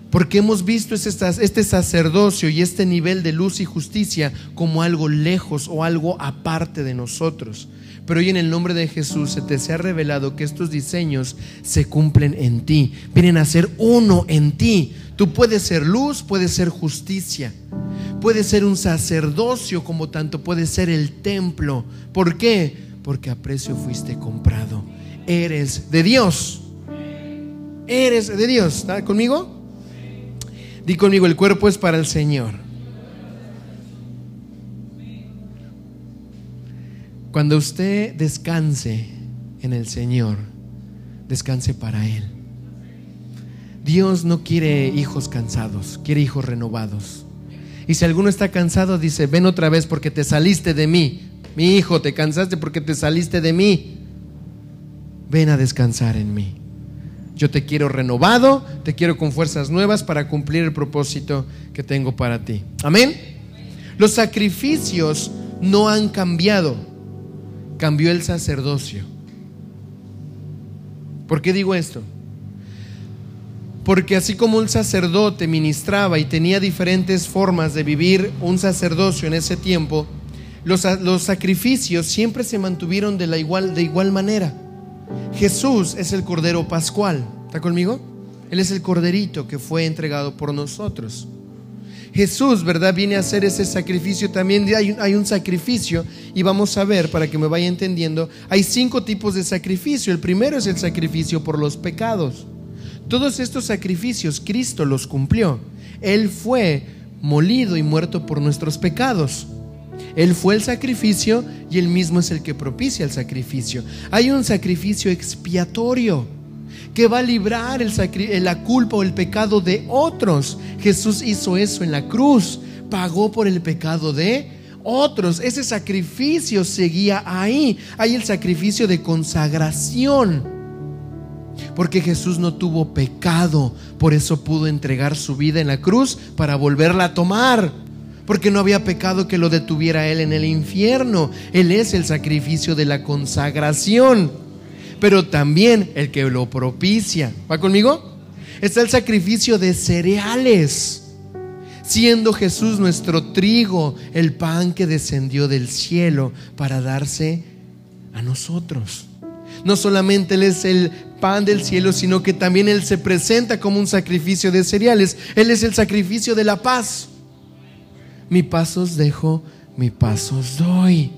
Porque hemos visto este sacerdocio y este nivel de luz y justicia como algo lejos o algo aparte de nosotros. Pero hoy en el nombre de Jesús se te ha revelado que estos diseños se cumplen en ti, vienen a ser uno en ti. Tú puedes ser luz, puedes ser justicia, puedes ser un sacerdocio como tanto puede ser el templo. ¿Por qué? Porque a precio fuiste comprado. Eres de Dios. Eres de Dios. ¿Está conmigo? Di conmigo, el cuerpo es para el Señor. Cuando usted descanse en el Señor, descanse para Él. Dios no quiere hijos cansados, quiere hijos renovados. Y si alguno está cansado, dice, ven otra vez porque te saliste de mí. Mi hijo, te cansaste porque te saliste de mí. Ven a descansar en mí. Yo te quiero renovado, te quiero con fuerzas nuevas para cumplir el propósito que tengo para ti. Amén. Los sacrificios no han cambiado cambió el sacerdocio. ¿Por qué digo esto? Porque así como un sacerdote ministraba y tenía diferentes formas de vivir un sacerdocio en ese tiempo, los, los sacrificios siempre se mantuvieron de, la igual, de igual manera. Jesús es el Cordero Pascual. ¿Está conmigo? Él es el Corderito que fue entregado por nosotros. Jesús, ¿verdad? Viene a hacer ese sacrificio también. Hay un, sacrificio y vamos a ver, para que me vaya entendiendo, hay cinco tipos de sacrificio. El primero es el sacrificio por los pecados. Todos estos sacrificios Cristo los cumplió. Él fue molido y muerto por nuestros pecados. Él fue el sacrificio y él mismo es el que propicia el sacrificio. Hay un sacrificio expiatorio que va a librar el la culpa o el pecado de otros. Jesús hizo eso en la cruz, pagó por el pecado de otros. Ese sacrificio seguía ahí. Hay el sacrificio de consagración. Porque Jesús no tuvo pecado, por eso pudo entregar su vida en la cruz para volverla a tomar. Porque no había pecado que lo detuviera él en el infierno. Él es el sacrificio de la consagración pero también el que lo propicia. ¿Va conmigo? Está el sacrificio de cereales, siendo Jesús nuestro trigo, el pan que descendió del cielo para darse a nosotros. No solamente Él es el pan del cielo, sino que también Él se presenta como un sacrificio de cereales. Él es el sacrificio de la paz. Mi paz os dejo, mi paz os doy.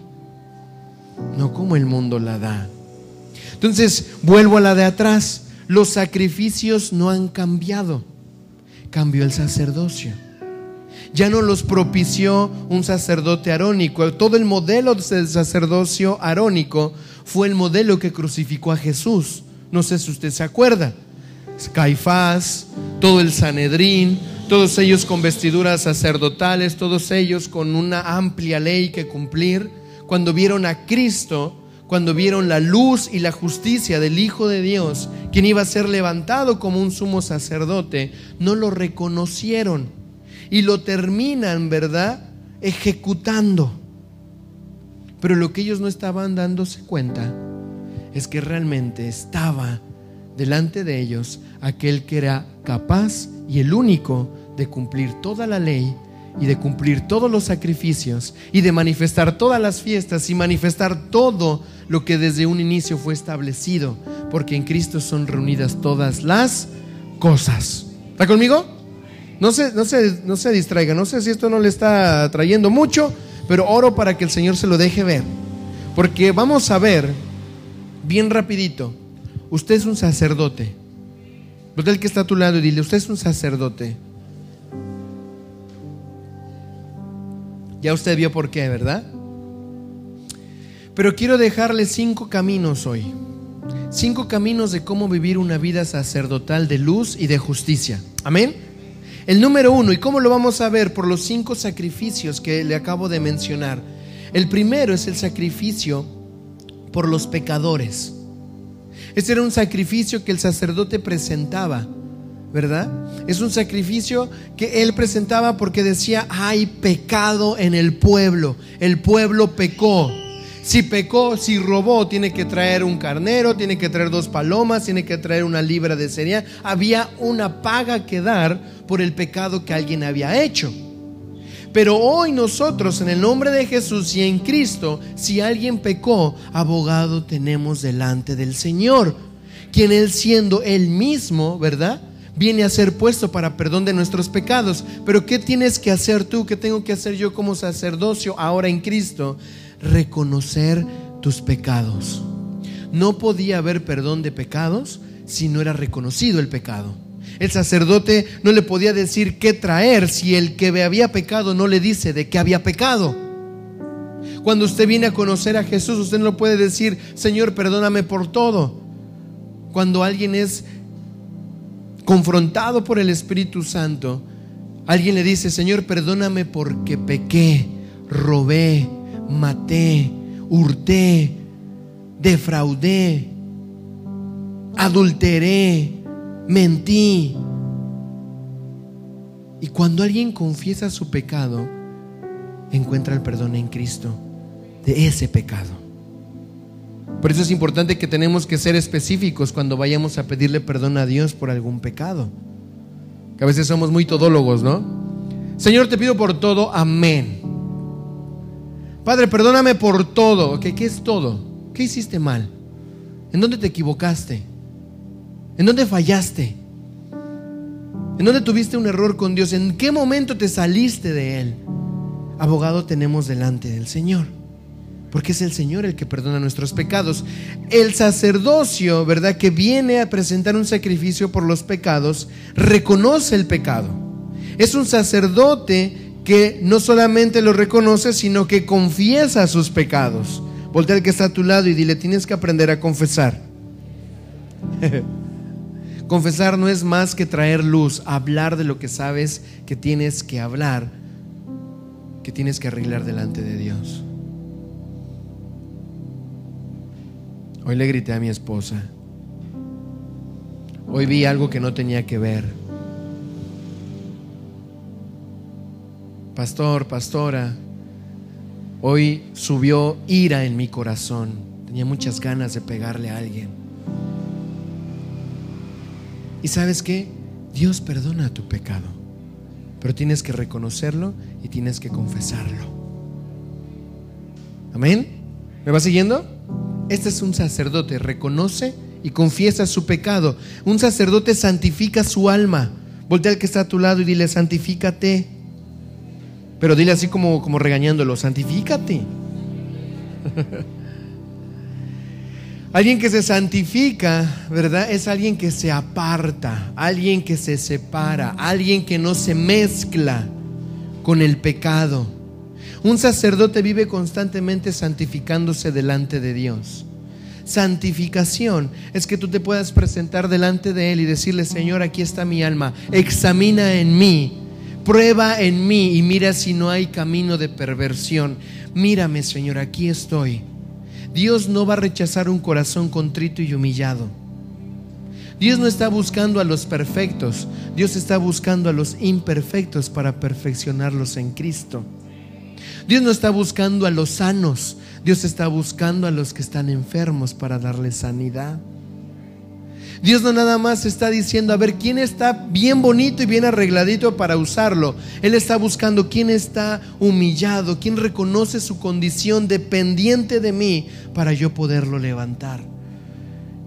No como el mundo la da. Entonces, vuelvo a la de atrás. Los sacrificios no han cambiado. Cambió el sacerdocio. Ya no los propició un sacerdote arónico. Todo el modelo del sacerdocio arónico fue el modelo que crucificó a Jesús. No sé si usted se acuerda. Caifás, todo el Sanedrín, todos ellos con vestiduras sacerdotales, todos ellos con una amplia ley que cumplir. Cuando vieron a Cristo, cuando vieron la luz y la justicia del Hijo de Dios, quien iba a ser levantado como un sumo sacerdote, no lo reconocieron y lo terminan, ¿verdad?, ejecutando. Pero lo que ellos no estaban dándose cuenta es que realmente estaba delante de ellos aquel que era capaz y el único de cumplir toda la ley y de cumplir todos los sacrificios y de manifestar todas las fiestas y manifestar todo lo que desde un inicio fue establecido, porque en Cristo son reunidas todas las cosas. ¿Está conmigo? No se, no, se, no se distraiga, no sé si esto no le está trayendo mucho, pero oro para que el Señor se lo deje ver. Porque vamos a ver, bien rapidito, usted es un sacerdote. Usted el que está a tu lado y dile, usted es un sacerdote. Ya usted vio por qué, ¿verdad? Pero quiero dejarle cinco caminos hoy. Cinco caminos de cómo vivir una vida sacerdotal de luz y de justicia. Amén. El número uno, ¿y cómo lo vamos a ver? Por los cinco sacrificios que le acabo de mencionar. El primero es el sacrificio por los pecadores. Este era un sacrificio que el sacerdote presentaba, ¿verdad? Es un sacrificio que él presentaba porque decía, hay pecado en el pueblo, el pueblo pecó Si pecó, si robó, tiene que traer un carnero, tiene que traer dos palomas, tiene que traer una libra de cereal. Había una paga que dar por el pecado que alguien había hecho. Pero hoy nosotros, en el nombre de Jesús y en Cristo, si alguien pecó, abogado tenemos delante del Señor, quien Él siendo Él mismo, ¿verdad? Viene a ser puesto para perdón de nuestros pecados. Pero ¿qué tienes que hacer tú? ¿Qué tengo que hacer yo como sacerdocio ahora en Cristo? reconocer tus pecados. No podía haber perdón de pecados si no era reconocido el pecado. El sacerdote no le podía decir qué traer si el que había pecado no le dice de qué había pecado. Cuando usted viene a conocer a Jesús, usted no puede decir, Señor, perdóname por todo. Cuando alguien es confrontado por el Espíritu Santo, alguien le dice, Señor, perdóname porque pequé, robé, maté, hurté, defraudé, adulteré, mentí. Y cuando alguien confiesa su pecado, encuentra el perdón en Cristo de ese pecado. Por eso es importante que tenemos que ser específicos cuando vayamos a pedirle perdón a Dios por algún pecado. Que a veces somos muy todólogos, ¿no? Señor, te pido por todo, amén. Padre, perdóname por todo. ¿Qué, ¿Qué es todo? ¿Qué hiciste mal? ¿En dónde te equivocaste? ¿En dónde fallaste? ¿En dónde tuviste un error con Dios? ¿En qué momento te saliste de Él? Abogado tenemos delante del Señor, porque es el Señor el que perdona nuestros pecados. El sacerdocio, ¿verdad? Que viene a presentar un sacrificio por los pecados, reconoce el pecado. Es un sacerdote que no solamente lo reconoce, sino que confiesa sus pecados. Voltea al que está a tu lado y dile, tienes que aprender a confesar. confesar no es más que traer luz, hablar de lo que sabes que tienes que hablar, que tienes que arreglar delante de Dios. Hoy le grité a mi esposa. Hoy vi algo que no tenía que ver. pastor, pastora, hoy subió ira en mi corazón. Tenía muchas ganas de pegarle a alguien. ¿Y sabes qué? Dios perdona tu pecado, pero tienes que reconocerlo y tienes que confesarlo. Amén. ¿Me va siguiendo? Este es un sacerdote, reconoce y confiesa su pecado. Un sacerdote santifica su alma. Voltea al que está a tu lado y dile, santifícate. Pero dile así como, como regañándolo, santifícate. alguien que se santifica, ¿verdad? Es alguien que se aparta, alguien que se separa, alguien que no se mezcla con el pecado. Un sacerdote vive constantemente santificándose delante de Dios. Santificación es que tú te puedas presentar delante de Él y decirle, Señor, aquí está mi alma, examina en mí Prueba en mí y mira si no hay camino de perversión. Mírame, Señor, aquí estoy. Dios no va a rechazar un corazón contrito y humillado. Dios no está buscando a los perfectos, Dios está buscando a los imperfectos para perfeccionarlos en Cristo. Dios no está buscando a los sanos, Dios está buscando a los que están enfermos para darles sanidad. Dios no nada más está diciendo, a ver, ¿quién está bien bonito y bien arregladito para usarlo? Él está buscando quién está humillado, quién reconoce su condición dependiente de mí para yo poderlo levantar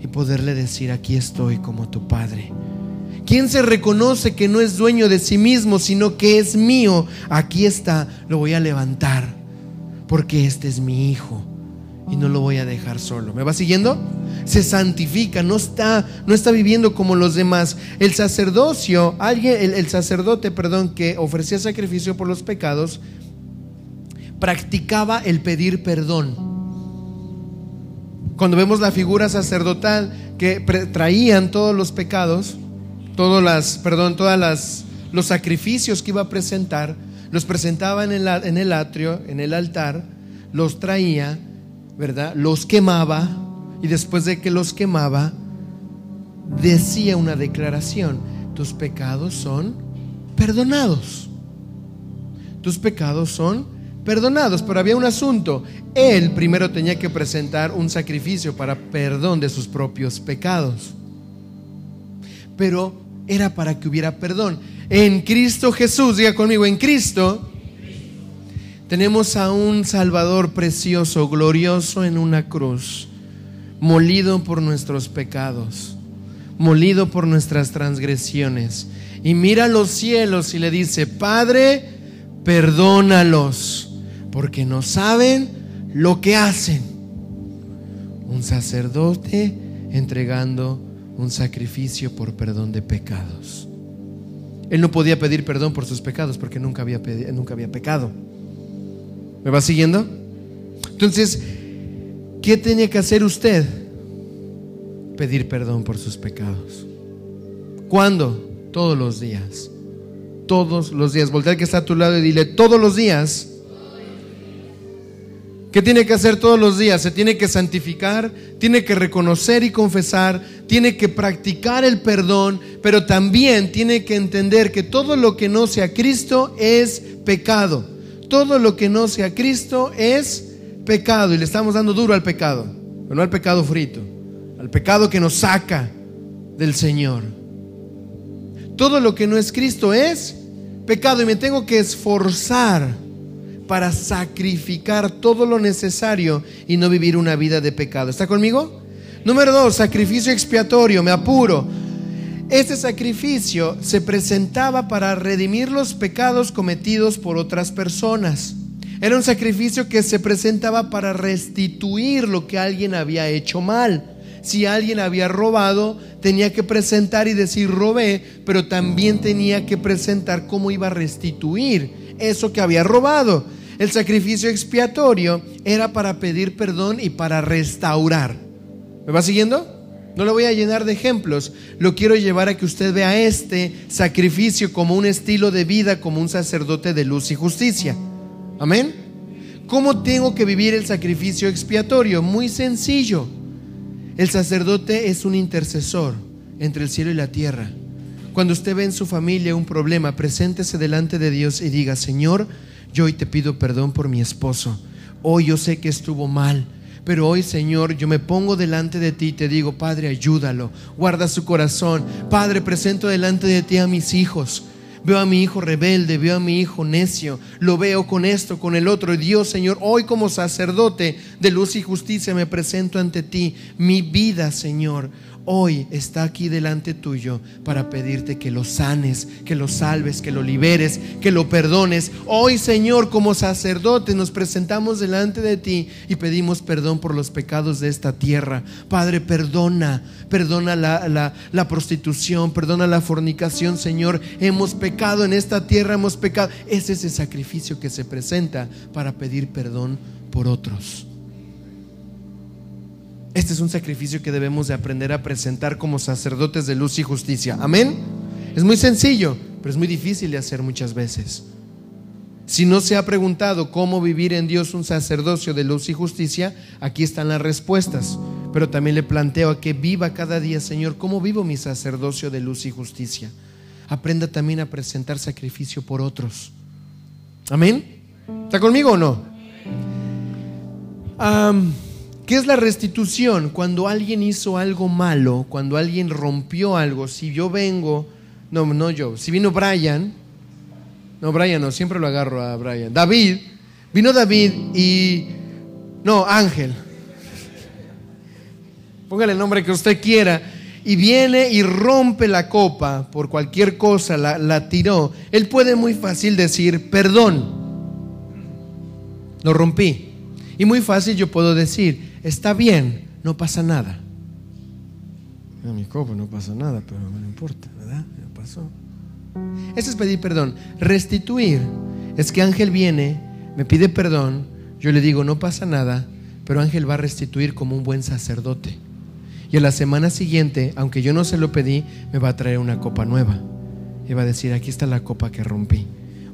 y poderle decir, aquí estoy como tu Padre. ¿Quién se reconoce que no es dueño de sí mismo, sino que es mío? Aquí está, lo voy a levantar, porque este es mi Hijo y no lo voy a dejar solo. ¿Me va siguiendo? Se santifica, no está, no está viviendo como los demás. El sacerdocio, alguien, el, sacerdote, perdón, que ofrecía sacrificio por los pecados, practicaba el pedir perdón. Cuando vemos la figura sacerdotal que traían todos los pecados, todos las, perdón, todas las los sacrificios que iba a presentar, los presentaba en en el atrio, en el altar, los traía ¿verdad? Los quemaba y después de que los quemaba, decía una declaración, tus pecados son perdonados. Tus pecados son perdonados, pero había un asunto. Él primero tenía que presentar un sacrificio para perdón de sus propios pecados. Pero era para que hubiera perdón. En Cristo Jesús, diga conmigo, en Cristo tenemos a un Salvador precioso, glorioso en una cruz, molido por nuestros pecados, molido por nuestras transgresiones. Y mira los cielos y le dice, Padre, perdónalos, porque no saben lo que hacen. Un sacerdote entregando un sacrificio por perdón de pecados. Él no podía pedir perdón por sus pecados porque nunca había, nunca había pecado. ¿Me va siguiendo? Entonces, ¿qué tenía que hacer usted? Pedir perdón por sus pecados. ¿Cuándo? Todos los días. Todos los días. Voltea que está a tu lado y dile, todos los días. ¿Qué tiene que hacer todos los días? Se tiene que santificar, tiene que reconocer y confesar, tiene que practicar el perdón, pero también tiene que entender que todo lo que no sea Cristo es pecado. Todo lo que no sea Cristo es pecado. Y le estamos dando duro al pecado, pero no al pecado frito, al pecado que nos saca del Señor. Todo lo que no es Cristo es pecado y me tengo que esforzar para sacrificar todo lo necesario y no vivir una vida de pecado. ¿Está conmigo? Número dos, sacrificio expiatorio, me apuro. Este sacrificio se presentaba para redimir los pecados cometidos por otras personas. Era un sacrificio que se presentaba para restituir lo que alguien había hecho mal. Si alguien había robado, tenía que presentar y decir robé, pero también tenía que presentar cómo iba a restituir eso que había robado. El sacrificio expiatorio era para pedir perdón y para restaurar. ¿Me va siguiendo? No lo voy a llenar de ejemplos. Lo quiero llevar a que usted vea este sacrificio como un estilo de vida, como un sacerdote de luz y justicia. Amén. ¿Cómo tengo que vivir el sacrificio expiatorio? Muy sencillo. El sacerdote es un intercesor entre el cielo y la tierra. Cuando usted ve en su familia un problema, preséntese delante de Dios y diga, Señor, yo hoy te pido perdón por mi esposo. Hoy yo sé que estuvo mal pero hoy, Señor, yo me pongo delante de ti y te digo, Padre, ayúdalo, guarda su corazón. Padre, presento delante de ti a mis hijos. Veo a mi hijo rebelde, veo a mi hijo necio, lo veo con esto, con el otro. Y Dios, Señor, hoy como sacerdote de luz y justicia me presento ante ti. Mi vida, Señor, hoy está aquí delante tuyo para pedirte que lo sanes, que lo salves, que lo liberes, que lo perdones. Hoy, Señor, como sacerdote nos presentamos delante de ti y pedimos perdón por los pecados de esta tierra. Padre, perdona, perdona la, la prostitución, perdona la fornicación, Señor. Hemos pecado en esta tierra, hemos pecado. Es ese sacrificio que se presenta para pedir perdón por otros. Este es un sacrificio que debemos de aprender a presentar como sacerdotes de luz y justicia. Amén. Es muy sencillo, pero es muy difícil de hacer muchas veces. Si no se ha preguntado cómo vivir en Dios un sacerdocio de luz y justicia, aquí están las respuestas. Pero también le planteo a que viva cada día, Señor, cómo vivo mi sacerdocio de luz y justicia. Aprenda también a presentar sacrificio por otros. Amén. ¿Está conmigo o no? ¿Qué es la restitución? Cuando alguien hizo algo malo, cuando alguien rompió algo, si yo vengo, no, no yo, si vino Brian, no, Brian no, siempre lo agarro a Brian, David, vino David y, no, Ángel, póngale el nombre que usted quiera, y viene y rompe la copa por cualquier cosa, la, la tiró, él puede muy fácil decir, perdón, lo rompí. Y muy fácil yo puedo decir, está bien, no pasa nada. A mi copo no pasa nada, pero no me importa, ¿verdad? No pasó. Eso es pedir perdón. Restituir es que Ángel viene, me pide perdón, yo le digo, no pasa nada, pero Ángel va a restituir como un buen sacerdote. Y a la semana siguiente, aunque yo no se lo pedí, me va a traer una copa nueva. Y va a decir, aquí está la copa que rompí.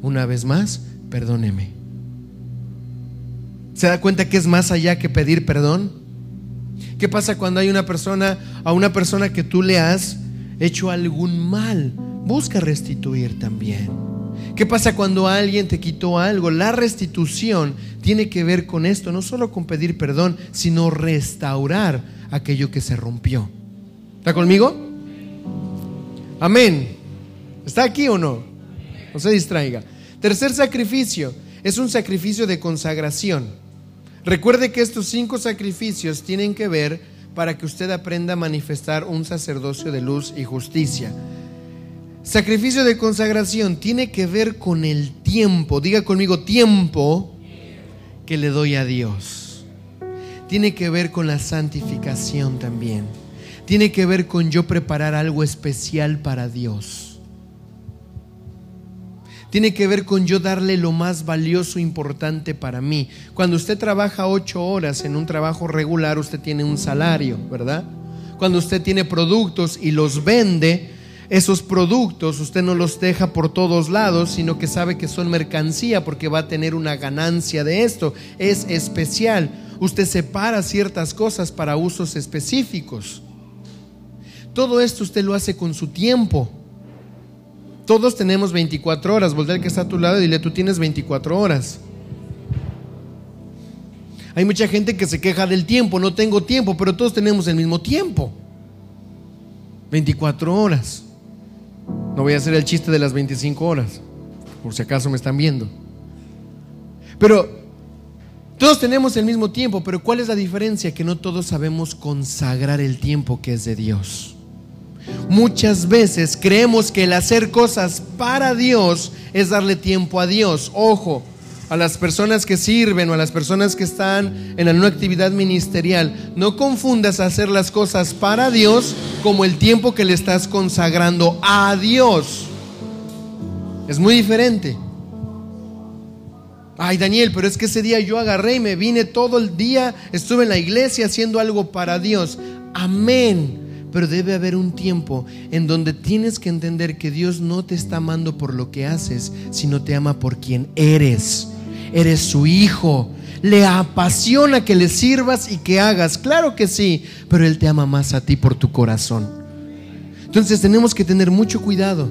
Una vez más, perdóneme. ¿Se da cuenta que es más allá que pedir perdón? ¿Qué pasa cuando hay una persona, a una persona que tú le has hecho algún mal? Busca restituir también. ¿Qué pasa cuando alguien te quitó algo? La restitución tiene que ver con esto, no solo con pedir perdón, sino restaurar aquello que se rompió. ¿Está conmigo? Amén. ¿Está aquí o no? No se distraiga. Tercer sacrificio es un sacrificio de consagración. Recuerde que estos cinco sacrificios tienen que ver para que usted aprenda a manifestar un sacerdocio de luz y justicia. Sacrificio de consagración tiene que ver con el tiempo, diga conmigo tiempo que le doy a Dios. Tiene que ver con la santificación también. Tiene que ver con yo preparar algo especial para Dios. Tiene que ver con yo darle lo más valioso, importante para mí. Cuando usted trabaja ocho horas en un trabajo regular, usted tiene un salario, ¿verdad? Cuando usted tiene productos y los vende, esos productos usted no los deja por todos lados, sino que sabe que son mercancía porque va a tener una ganancia de esto. Es especial. Usted separa ciertas cosas para usos específicos. Todo esto usted lo hace con su tiempo. Todos tenemos 24 horas. Voltea al que está a tu lado y dile, tú tienes 24 horas. Hay mucha gente que se queja del tiempo, no tengo tiempo, pero todos tenemos el mismo tiempo. 24 horas. No voy a hacer el chiste de las 25 horas, por si acaso me están viendo. Pero todos tenemos el mismo tiempo, pero ¿cuál es la diferencia? Que no todos sabemos consagrar el tiempo que es de Dios. Muchas veces creemos que el hacer cosas para Dios es darle tiempo a Dios. Ojo, a las personas que sirven o a las personas que están en una actividad ministerial, no confundas hacer las cosas para Dios como el tiempo que le estás consagrando a Dios. Es muy diferente. Ay, Daniel, pero es que ese día yo agarré y me vine todo el día, estuve en la iglesia haciendo algo para Dios. Amén. Pero debe haber un tiempo en donde tienes que entender que Dios no te está amando por lo que haces, sino te ama por quien eres eres su hijo. Le apasiona que le sirvas y que hagas. Claro que sí, pero Él te ama más a ti por tu corazón. Entonces tenemos que tener mucho cuidado.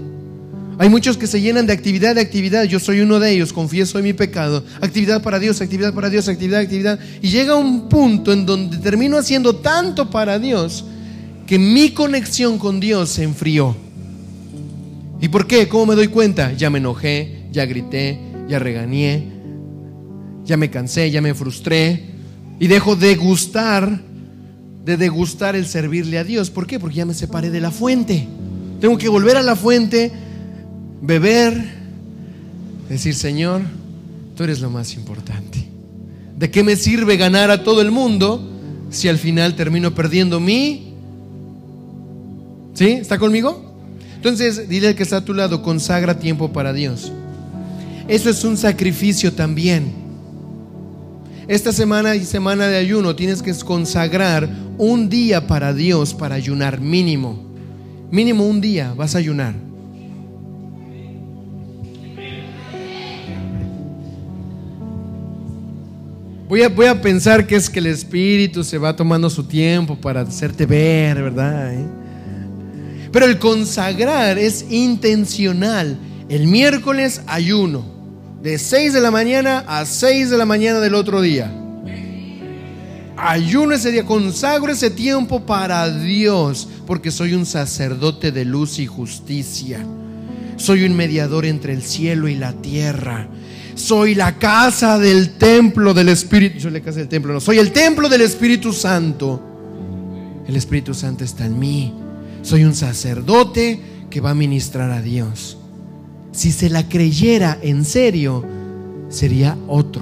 Hay muchos que se llenan de actividad de actividad. Yo soy uno de ellos, confieso mi pecado. Actividad para Dios, actividad para Dios, actividad, actividad. Y llega un punto en donde termino haciendo tanto para Dios que mi conexión con Dios se enfrió. ¿Y por qué? ¿Cómo me doy cuenta? Ya me enojé, ya grité, ya regañé, ya me cansé, ya me frustré y dejo de gustar, de degustar el servirle a Dios. ¿Por qué? Porque ya me separé de la fuente. Tengo que volver a la fuente, beber, decir, Señor, tú eres lo más importante. ¿De qué me sirve ganar a todo el mundo si al final termino perdiendo mí? ¿Sí? ¿Está conmigo? Entonces, dile al que está a tu lado, consagra tiempo para Dios. Eso es un sacrificio también. Esta semana y semana de ayuno tienes que consagrar un día para Dios para ayunar mínimo. Mínimo un día vas a ayunar. Voy a, voy a, pensar que es que el Espíritu se va tomando su tiempo para hacerte ver, ¿verdad? ¿Eh? Pero el consagrar es intencional. El miércoles ayuno de 6 de la mañana a 6 de la mañana del otro día. Ayuno ese día, consagro ese tiempo para Dios, porque soy un sacerdote de luz y justicia. Soy un mediador entre el cielo y la tierra. Soy la casa del templo del Espíritu. Soy la casa del templo, no. Soy el templo del Espíritu Santo. El Espíritu Santo está en mí. Soy un sacerdote que va a ministrar a Dios si se la creyera en serio, sería otro.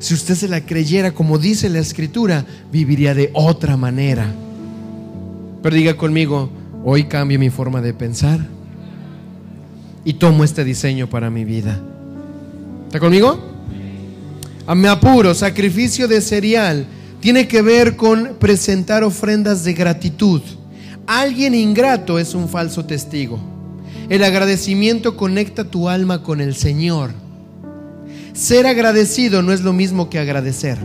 Si usted se la creyera como dice la escritura, viviría de otra manera. Pero diga conmigo, hoy cambio mi forma de pensar y tomo este diseño para mi vida. ¿Está conmigo? A me apuro, sacrificio de cereal tiene que ver con presentar ofrendas de gratitud. Alguien ingrato es un falso testigo. El agradecimiento conecta tu alma con el Señor. Ser agradecido no es lo mismo que agradecer.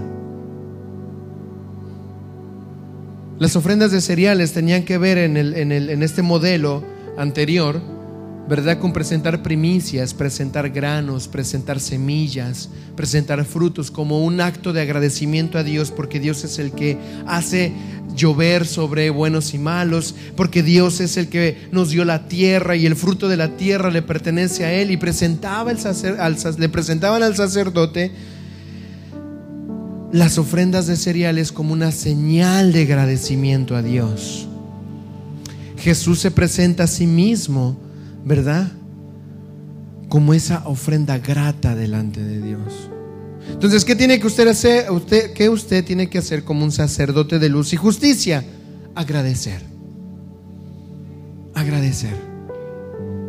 Las ofrendas de cereales tenían que ver en, el, en, el, en este modelo anterior ¿verdad? Con presentar primicias, presentar granos, presentar semillas, presentar frutos como un acto de agradecimiento a Dios, porque Dios es el que hace llover sobre buenos y malos, porque Dios es el que nos dio la tierra y el fruto de la tierra le pertenece a Él y presentaba le presentaban al sacerdote las ofrendas de cereales como una señal de agradecimiento a Dios. Jesús se presenta a sí mismo ¿verdad? Como esa ofrenda grata delante de Dios. Entonces, ¿qué tiene que usted hacer? Usted, ¿Qué usted tiene que hacer como un sacerdote de luz y justicia? Agradecer. Agradecer.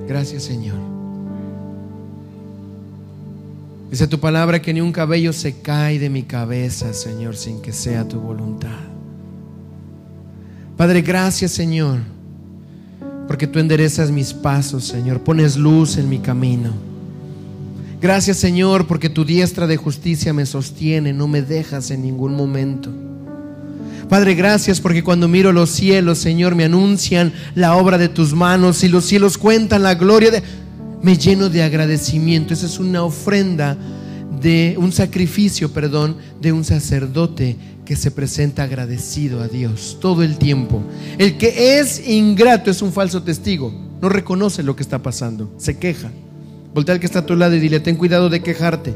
Gracias, Señor. Dice tu palabra que ni un cabello se cae de mi cabeza, Señor, sin que sea tu voluntad. Padre, gracias, Señor porque tú enderezas mis pasos, Señor, pones luz en mi camino. Gracias, Señor, porque tu diestra de justicia me sostiene, no me dejas en ningún momento. Padre, gracias porque cuando miro los cielos, Señor, me anuncian la obra de tus manos y los cielos cuentan la gloria de... Me lleno de agradecimiento. Esa es una ofrenda de un sacrificio, perdón, de un sacerdote que se presenta agradecido a Dios todo el tiempo. El que es ingrato es un falso testigo, no reconoce lo que está pasando, se queja. Voltea al que está a tu lado y dile, ten cuidado de quejarte.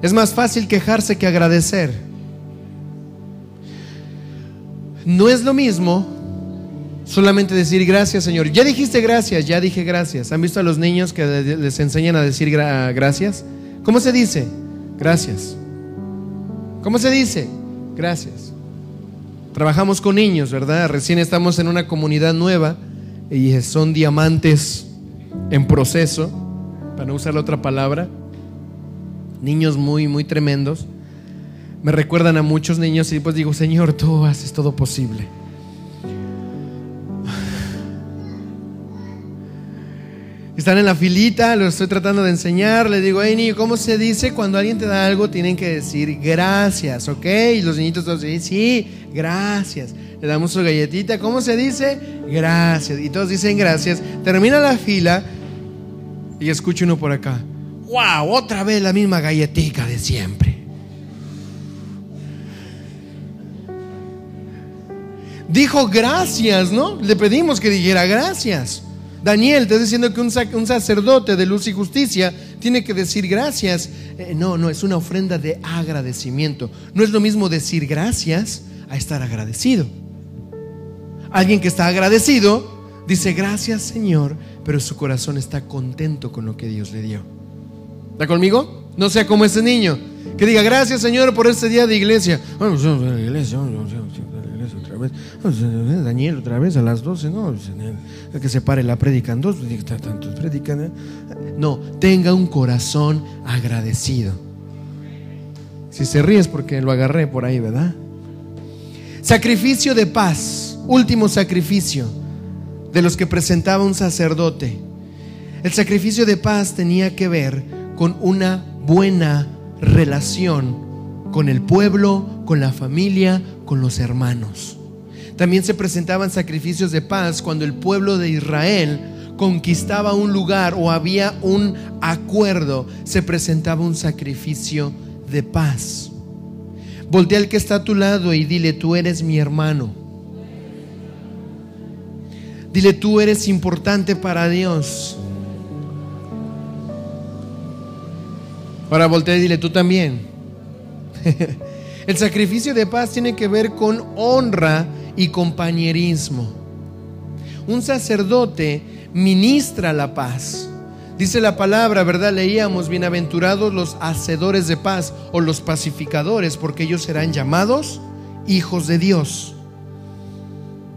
Es más fácil quejarse que agradecer. No es lo mismo solamente decir gracias, Señor. Ya dijiste gracias, ya dije gracias. ¿Han visto a los niños que les enseñan a decir gracias? ¿Cómo se dice? Gracias. ¿Cómo se dice? Gracias. Trabajamos con niños, ¿verdad? Recién estamos en una comunidad nueva y son diamantes en proceso, para no usar la otra palabra. Niños muy, muy tremendos. Me recuerdan a muchos niños y después digo, Señor, tú haces todo posible. Están en la filita, lo estoy tratando de enseñar. Le digo, hey niño, ¿cómo se dice cuando alguien te da algo? Tienen que decir gracias, ¿ok? Y los niñitos todos dicen, sí, gracias. Le damos su galletita, ¿cómo se dice? Gracias. Y todos dicen gracias. Termina la fila y escucho uno por acá. ¡Wow! Otra vez la misma galletita de siempre. Dijo gracias, ¿no? Le pedimos que dijera gracias. Daniel está diciendo que un, sacerdote de luz y justicia tiene que decir gracias. Eh, no, no, es una ofrenda de agradecimiento. No es lo mismo decir gracias a estar agradecido. Alguien que está agradecido dice gracias Señor, pero su corazón está contento con lo que Dios le dio. ¿Está conmigo? No sea como ese niño que diga gracias Señor por este día de iglesia. Daniel otra vez a las 12, no, que se pare la predican dos, tantos predican. No, tenga un corazón agradecido. Si se ríe es porque lo agarré por ahí, ¿verdad? Sacrificio de paz, último sacrificio de los que presentaba un sacerdote. El sacrificio de paz tenía que ver con una buena relación con el pueblo, con la familia, con los hermanos. También se presentaban sacrificios de paz cuando el pueblo de Israel conquistaba un lugar o había un acuerdo, se presentaba un sacrificio de paz. Voltea al que está a tu lado y dile, tú eres mi hermano. Dile, tú eres importante para Dios. Ahora voltea y dile, tú también. El sacrificio de paz tiene que ver con honra y compañerismo. Un sacerdote ministra la paz. Dice la palabra, ¿verdad? Leíamos, bienaventurados los hacedores de paz o los pacificadores, porque ellos serán llamados hijos de Dios.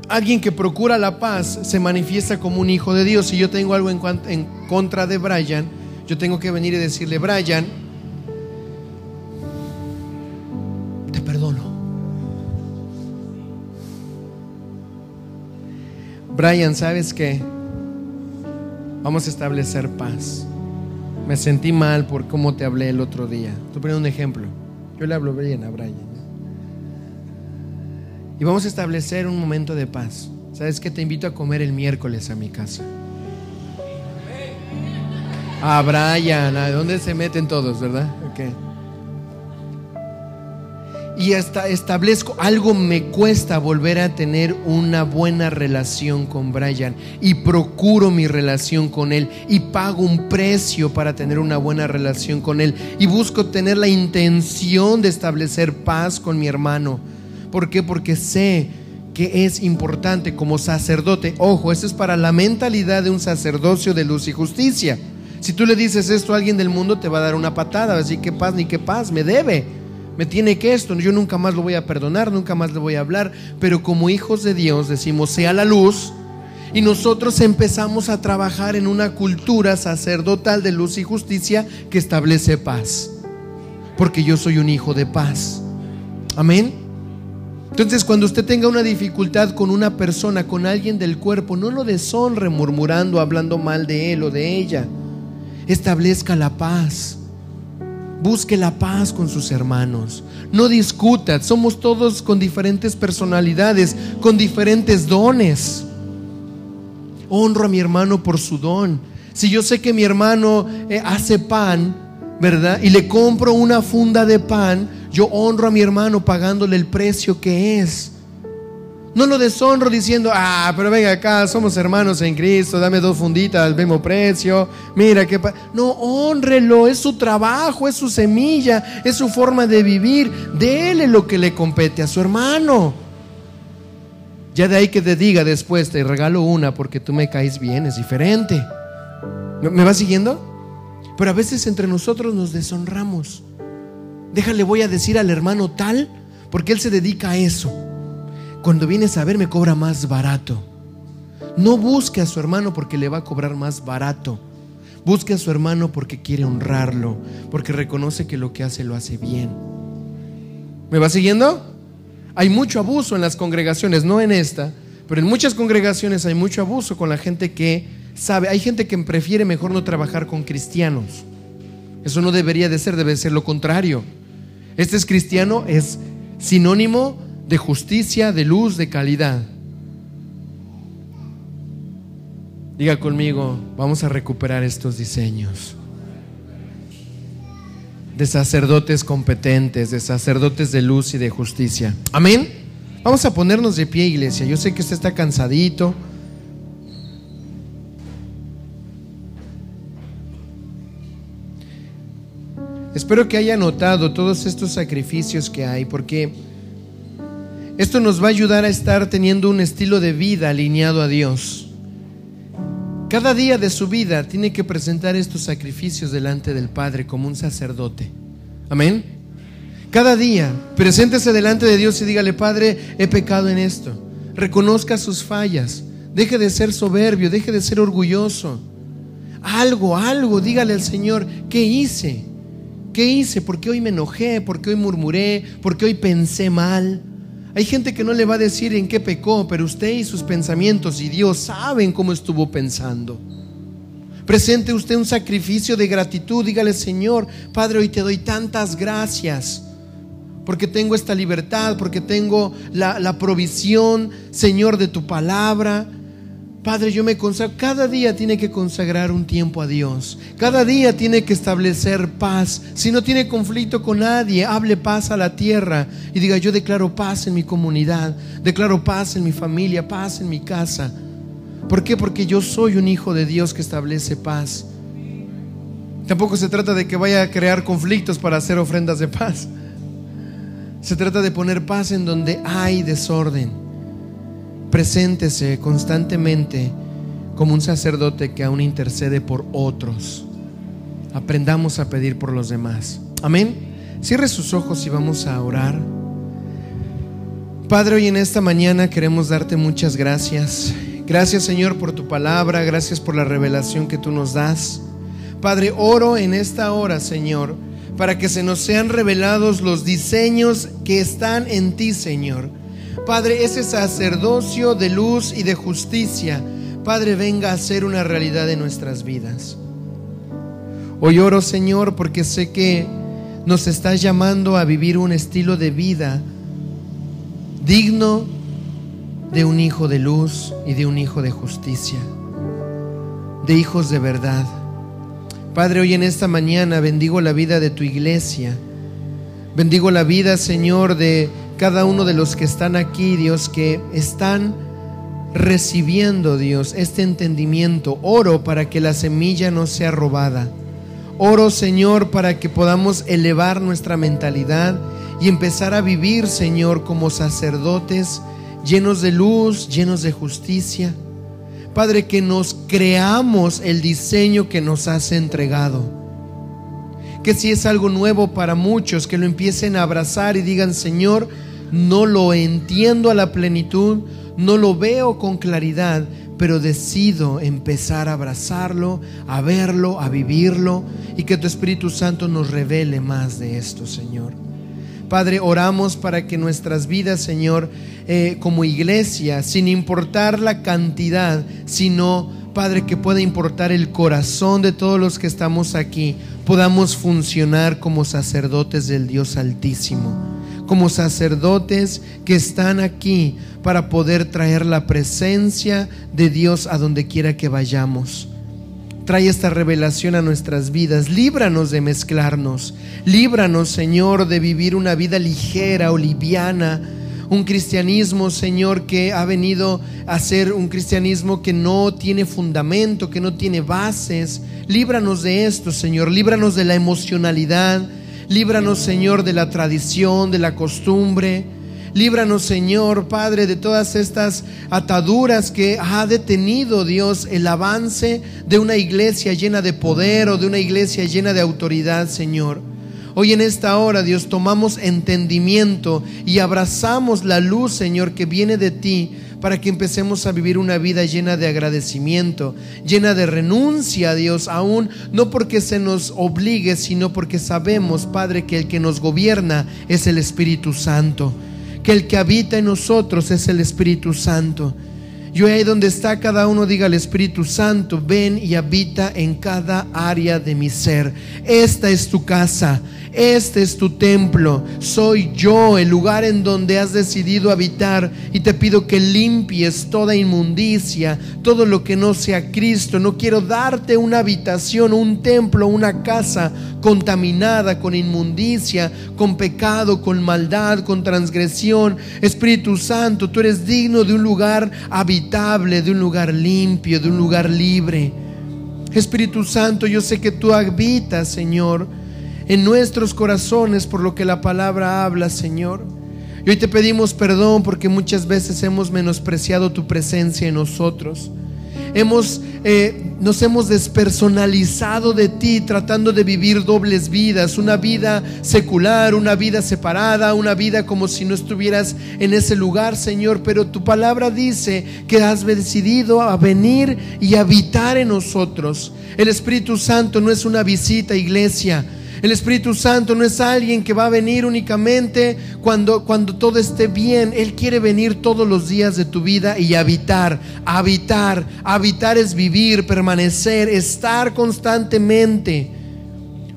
Alguien que procura la paz se manifiesta como un hijo de Dios. Si yo tengo algo en, contra de Brian, yo tengo que venir y decirle, Brian, Brian, ¿sabes qué? Vamos a establecer paz. Me sentí mal por cómo te hablé el otro día. Tú pones un ejemplo. Yo le hablo bien a Brian. Y vamos a establecer un momento de paz. ¿Sabes que Te invito a comer el miércoles a mi casa. A Brian, ¿a dónde se meten todos, verdad? Okay y hasta establezco, algo me cuesta volver a tener una buena relación con Brian y procuro mi relación con él y pago un precio para tener una buena relación con él y busco tener la intención de establecer paz con mi hermano. ¿Por qué? Porque sé que es importante como sacerdote. Ojo, eso es para la mentalidad de un sacerdocio de luz y justicia. Si tú le dices esto a alguien del mundo, te va a dar una patada, así que paz ni qué paz, me debe me tiene que esto, yo nunca más lo voy a perdonar, nunca más le voy a hablar, pero como hijos de Dios decimos, sea la luz, y nosotros empezamos a trabajar en una cultura sacerdotal de luz y justicia que establece paz, porque yo soy un hijo de paz. Amén. Entonces, cuando usted tenga una dificultad con una persona, con alguien del cuerpo, no lo deshonre murmurando, hablando mal de él o de ella. Establezca la paz. Busque la paz con sus hermanos. No discuta. Somos todos con diferentes personalidades, con diferentes dones. Honro a mi hermano por su don. Si yo sé que mi hermano eh, hace pan, ¿verdad? Y le compro una funda de pan, yo honro a mi hermano pagándole el precio que es. No lo deshonro diciendo, ah, pero venga acá, somos hermanos en Cristo, dame dos funditas al mismo precio. Mira qué. No, honrelo, es su trabajo, es su semilla, es su forma de vivir. Dele lo que le compete a su hermano. Ya de ahí que te diga después, te regalo una porque tú me caes bien, es diferente. ¿Me va siguiendo? Pero a veces entre nosotros nos deshonramos. Déjale, voy a decir al hermano tal, porque él se dedica a eso cuando vienes a ver me cobra más barato. No busque a su hermano porque le va a cobrar más barato. Busque a su hermano porque quiere honrarlo, porque reconoce que lo que hace lo hace bien. ¿Me va siguiendo? Hay mucho abuso en las congregaciones, no en esta, pero en muchas congregaciones hay mucho abuso con la gente que sabe. Hay gente que prefiere mejor no trabajar con cristianos. Eso no debería de ser, debe ser lo contrario. Este es cristiano, es sinónimo de justicia, de luz, de calidad. Diga conmigo, vamos a recuperar estos diseños de sacerdotes competentes, de sacerdotes de luz y de justicia. Amén. Vamos a ponernos de pie, iglesia. Yo sé que usted está cansadito. Espero que haya notado todos estos sacrificios que hay, porque esto nos va a ayudar a estar teniendo un estilo de vida alineado a Dios. Cada día de su vida tiene que presentar estos sacrificios delante del Padre como un sacerdote. Amén. Cada día, preséntese delante de Dios y dígale, Padre, he pecado en esto. Reconozca sus fallas. Deje de ser soberbio, deje de ser orgulloso. Algo, algo, dígale al Señor, ¿qué hice? ¿Qué hice? ¿Por qué hoy me enojé? ¿Por qué hoy murmuré? ¿Por qué hoy pensé mal? Hay gente que no le va a decir en qué pecó, pero usted y sus pensamientos y Dios saben cómo estuvo pensando. Presente usted un sacrificio de gratitud, dígale Señor, Padre, hoy te doy tantas gracias porque tengo esta libertad, porque tengo la, la provisión, Señor, de tu palabra Padre, yo me consagro, cada día tiene que consagrar un tiempo a Dios, cada día tiene que establecer paz. Si no tiene conflicto con nadie, hable paz a la tierra y diga, yo declaro paz en mi comunidad, declaro paz en mi familia, paz en mi casa. ¿Por qué? Porque yo soy un hijo de Dios que establece paz. Tampoco se trata de que vaya a crear conflictos para hacer ofrendas de paz. Se trata de poner paz en donde hay desorden. Preséntese constantemente como un sacerdote que aún intercede por otros. Aprendamos a pedir por los demás. Amén. Cierre sus ojos y vamos a orar. Padre, hoy en esta mañana queremos darte muchas gracias. Gracias Señor por tu palabra, gracias por la revelación que tú nos das. Padre, oro en esta hora, Señor, para que se nos sean revelados los diseños que están en ti, Señor Padre, ese sacerdocio de luz y de justicia, Padre, venga a ser una realidad de nuestras vidas. Hoy oro, Señor, porque sé que nos estás llamando a vivir un estilo de vida digno de un hijo de luz y de un hijo de justicia, de hijos de verdad. Padre, hoy en esta mañana bendigo la vida de tu iglesia. Bendigo la vida, Señor, de cada uno de los que están aquí, Dios, que están recibiendo, Dios, este entendimiento. Oro para que la semilla no sea robada. Oro, Señor, para que podamos elevar nuestra mentalidad y empezar a vivir, Señor, como sacerdotes llenos de luz, llenos de justicia Padre, que nos creamos el diseño que nos has entregado. Que si es algo nuevo para muchos, que lo empiecen a abrazar y digan, Señor, no lo entiendo a la plenitud, no lo veo con claridad, pero decido empezar a abrazarlo, a verlo, a vivirlo y que tu Espíritu Santo nos revele más de esto, Señor. Padre, oramos para que nuestras vidas, Señor, eh, como iglesia, sin importar la cantidad, sino, Padre, que pueda importar el corazón de todos los que estamos aquí, podamos funcionar como sacerdotes del Dios Altísimo, como sacerdotes que están aquí para poder traer la presencia de Dios a donde quiera que vayamos. Trae esta revelación a nuestras vidas. Líbranos de mezclarnos. Líbranos, Señor, de vivir una vida ligera o liviana. Un cristianismo, Señor, que ha venido a ser un cristianismo que no tiene fundamento, que no tiene bases. Líbranos de esto, Señor. Líbranos de la emocionalidad. Líbranos, Señor, de la tradición, de la costumbre. Líbranos, Señor, Padre, de todas estas ataduras que ha detenido Dios el avance de una iglesia llena de poder o de una iglesia llena de autoridad, Señor. Hoy en esta hora, Dios, tomamos entendimiento y abrazamos la luz, Señor, que viene de ti para que empecemos a vivir una vida llena de agradecimiento, llena de renuncia a Dios, aún no porque se nos obligue, sino porque sabemos, Padre, que el que nos gobierna es el Espíritu Santo que el que habita en nosotros es el Espíritu Santo. Yo ahí donde está cada uno diga al Espíritu Santo, ven y habita en cada área de mi ser. Esta es tu casa, este es tu templo, soy yo, el lugar en donde has decidido habitar y te pido que limpies toda inmundicia, todo lo que no sea Cristo. No quiero darte una habitación, un templo, una casa contaminada con inmundicia, con pecado, con maldad, con transgresión. Espíritu Santo, tú eres digno de un lugar habitable, de un lugar limpio, de un lugar libre. Espíritu Santo, yo sé que tú habitas, Señor en nuestros corazones por lo que la palabra habla, Señor. Y hoy te pedimos perdón porque muchas veces hemos menospreciado tu presencia en nosotros. Hemos, eh, nos hemos despersonalizado de ti tratando de vivir dobles vidas, una vida secular, una vida separada, una vida como si no estuvieras en ese lugar, Señor. Pero tu palabra dice que has decidido a venir y habitar en nosotros. El Espíritu Santo no es una visita, iglesia. El Espíritu Santo no es alguien que va a venir únicamente cuando, cuando todo esté bien. Él quiere venir todos los días de tu vida y habitar, habitar. Habitar es vivir, permanecer, estar constantemente.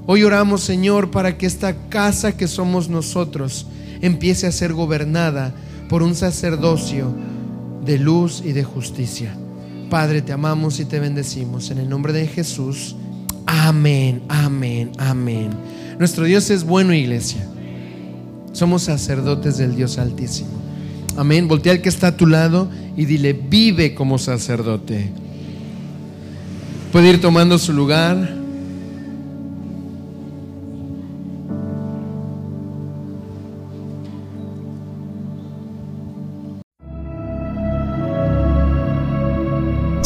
Hoy oramos, Señor, para que esta casa que somos nosotros empiece a ser gobernada por un sacerdocio de luz y de justicia. Padre, te amamos y te bendecimos. En el nombre de Jesús. Amén, amén, amén. Nuestro Dios es bueno, iglesia. Somos sacerdotes del Dios Altísimo. Amén. Voltea al que está a tu lado y dile, vive como sacerdote. Puede ir tomando su lugar.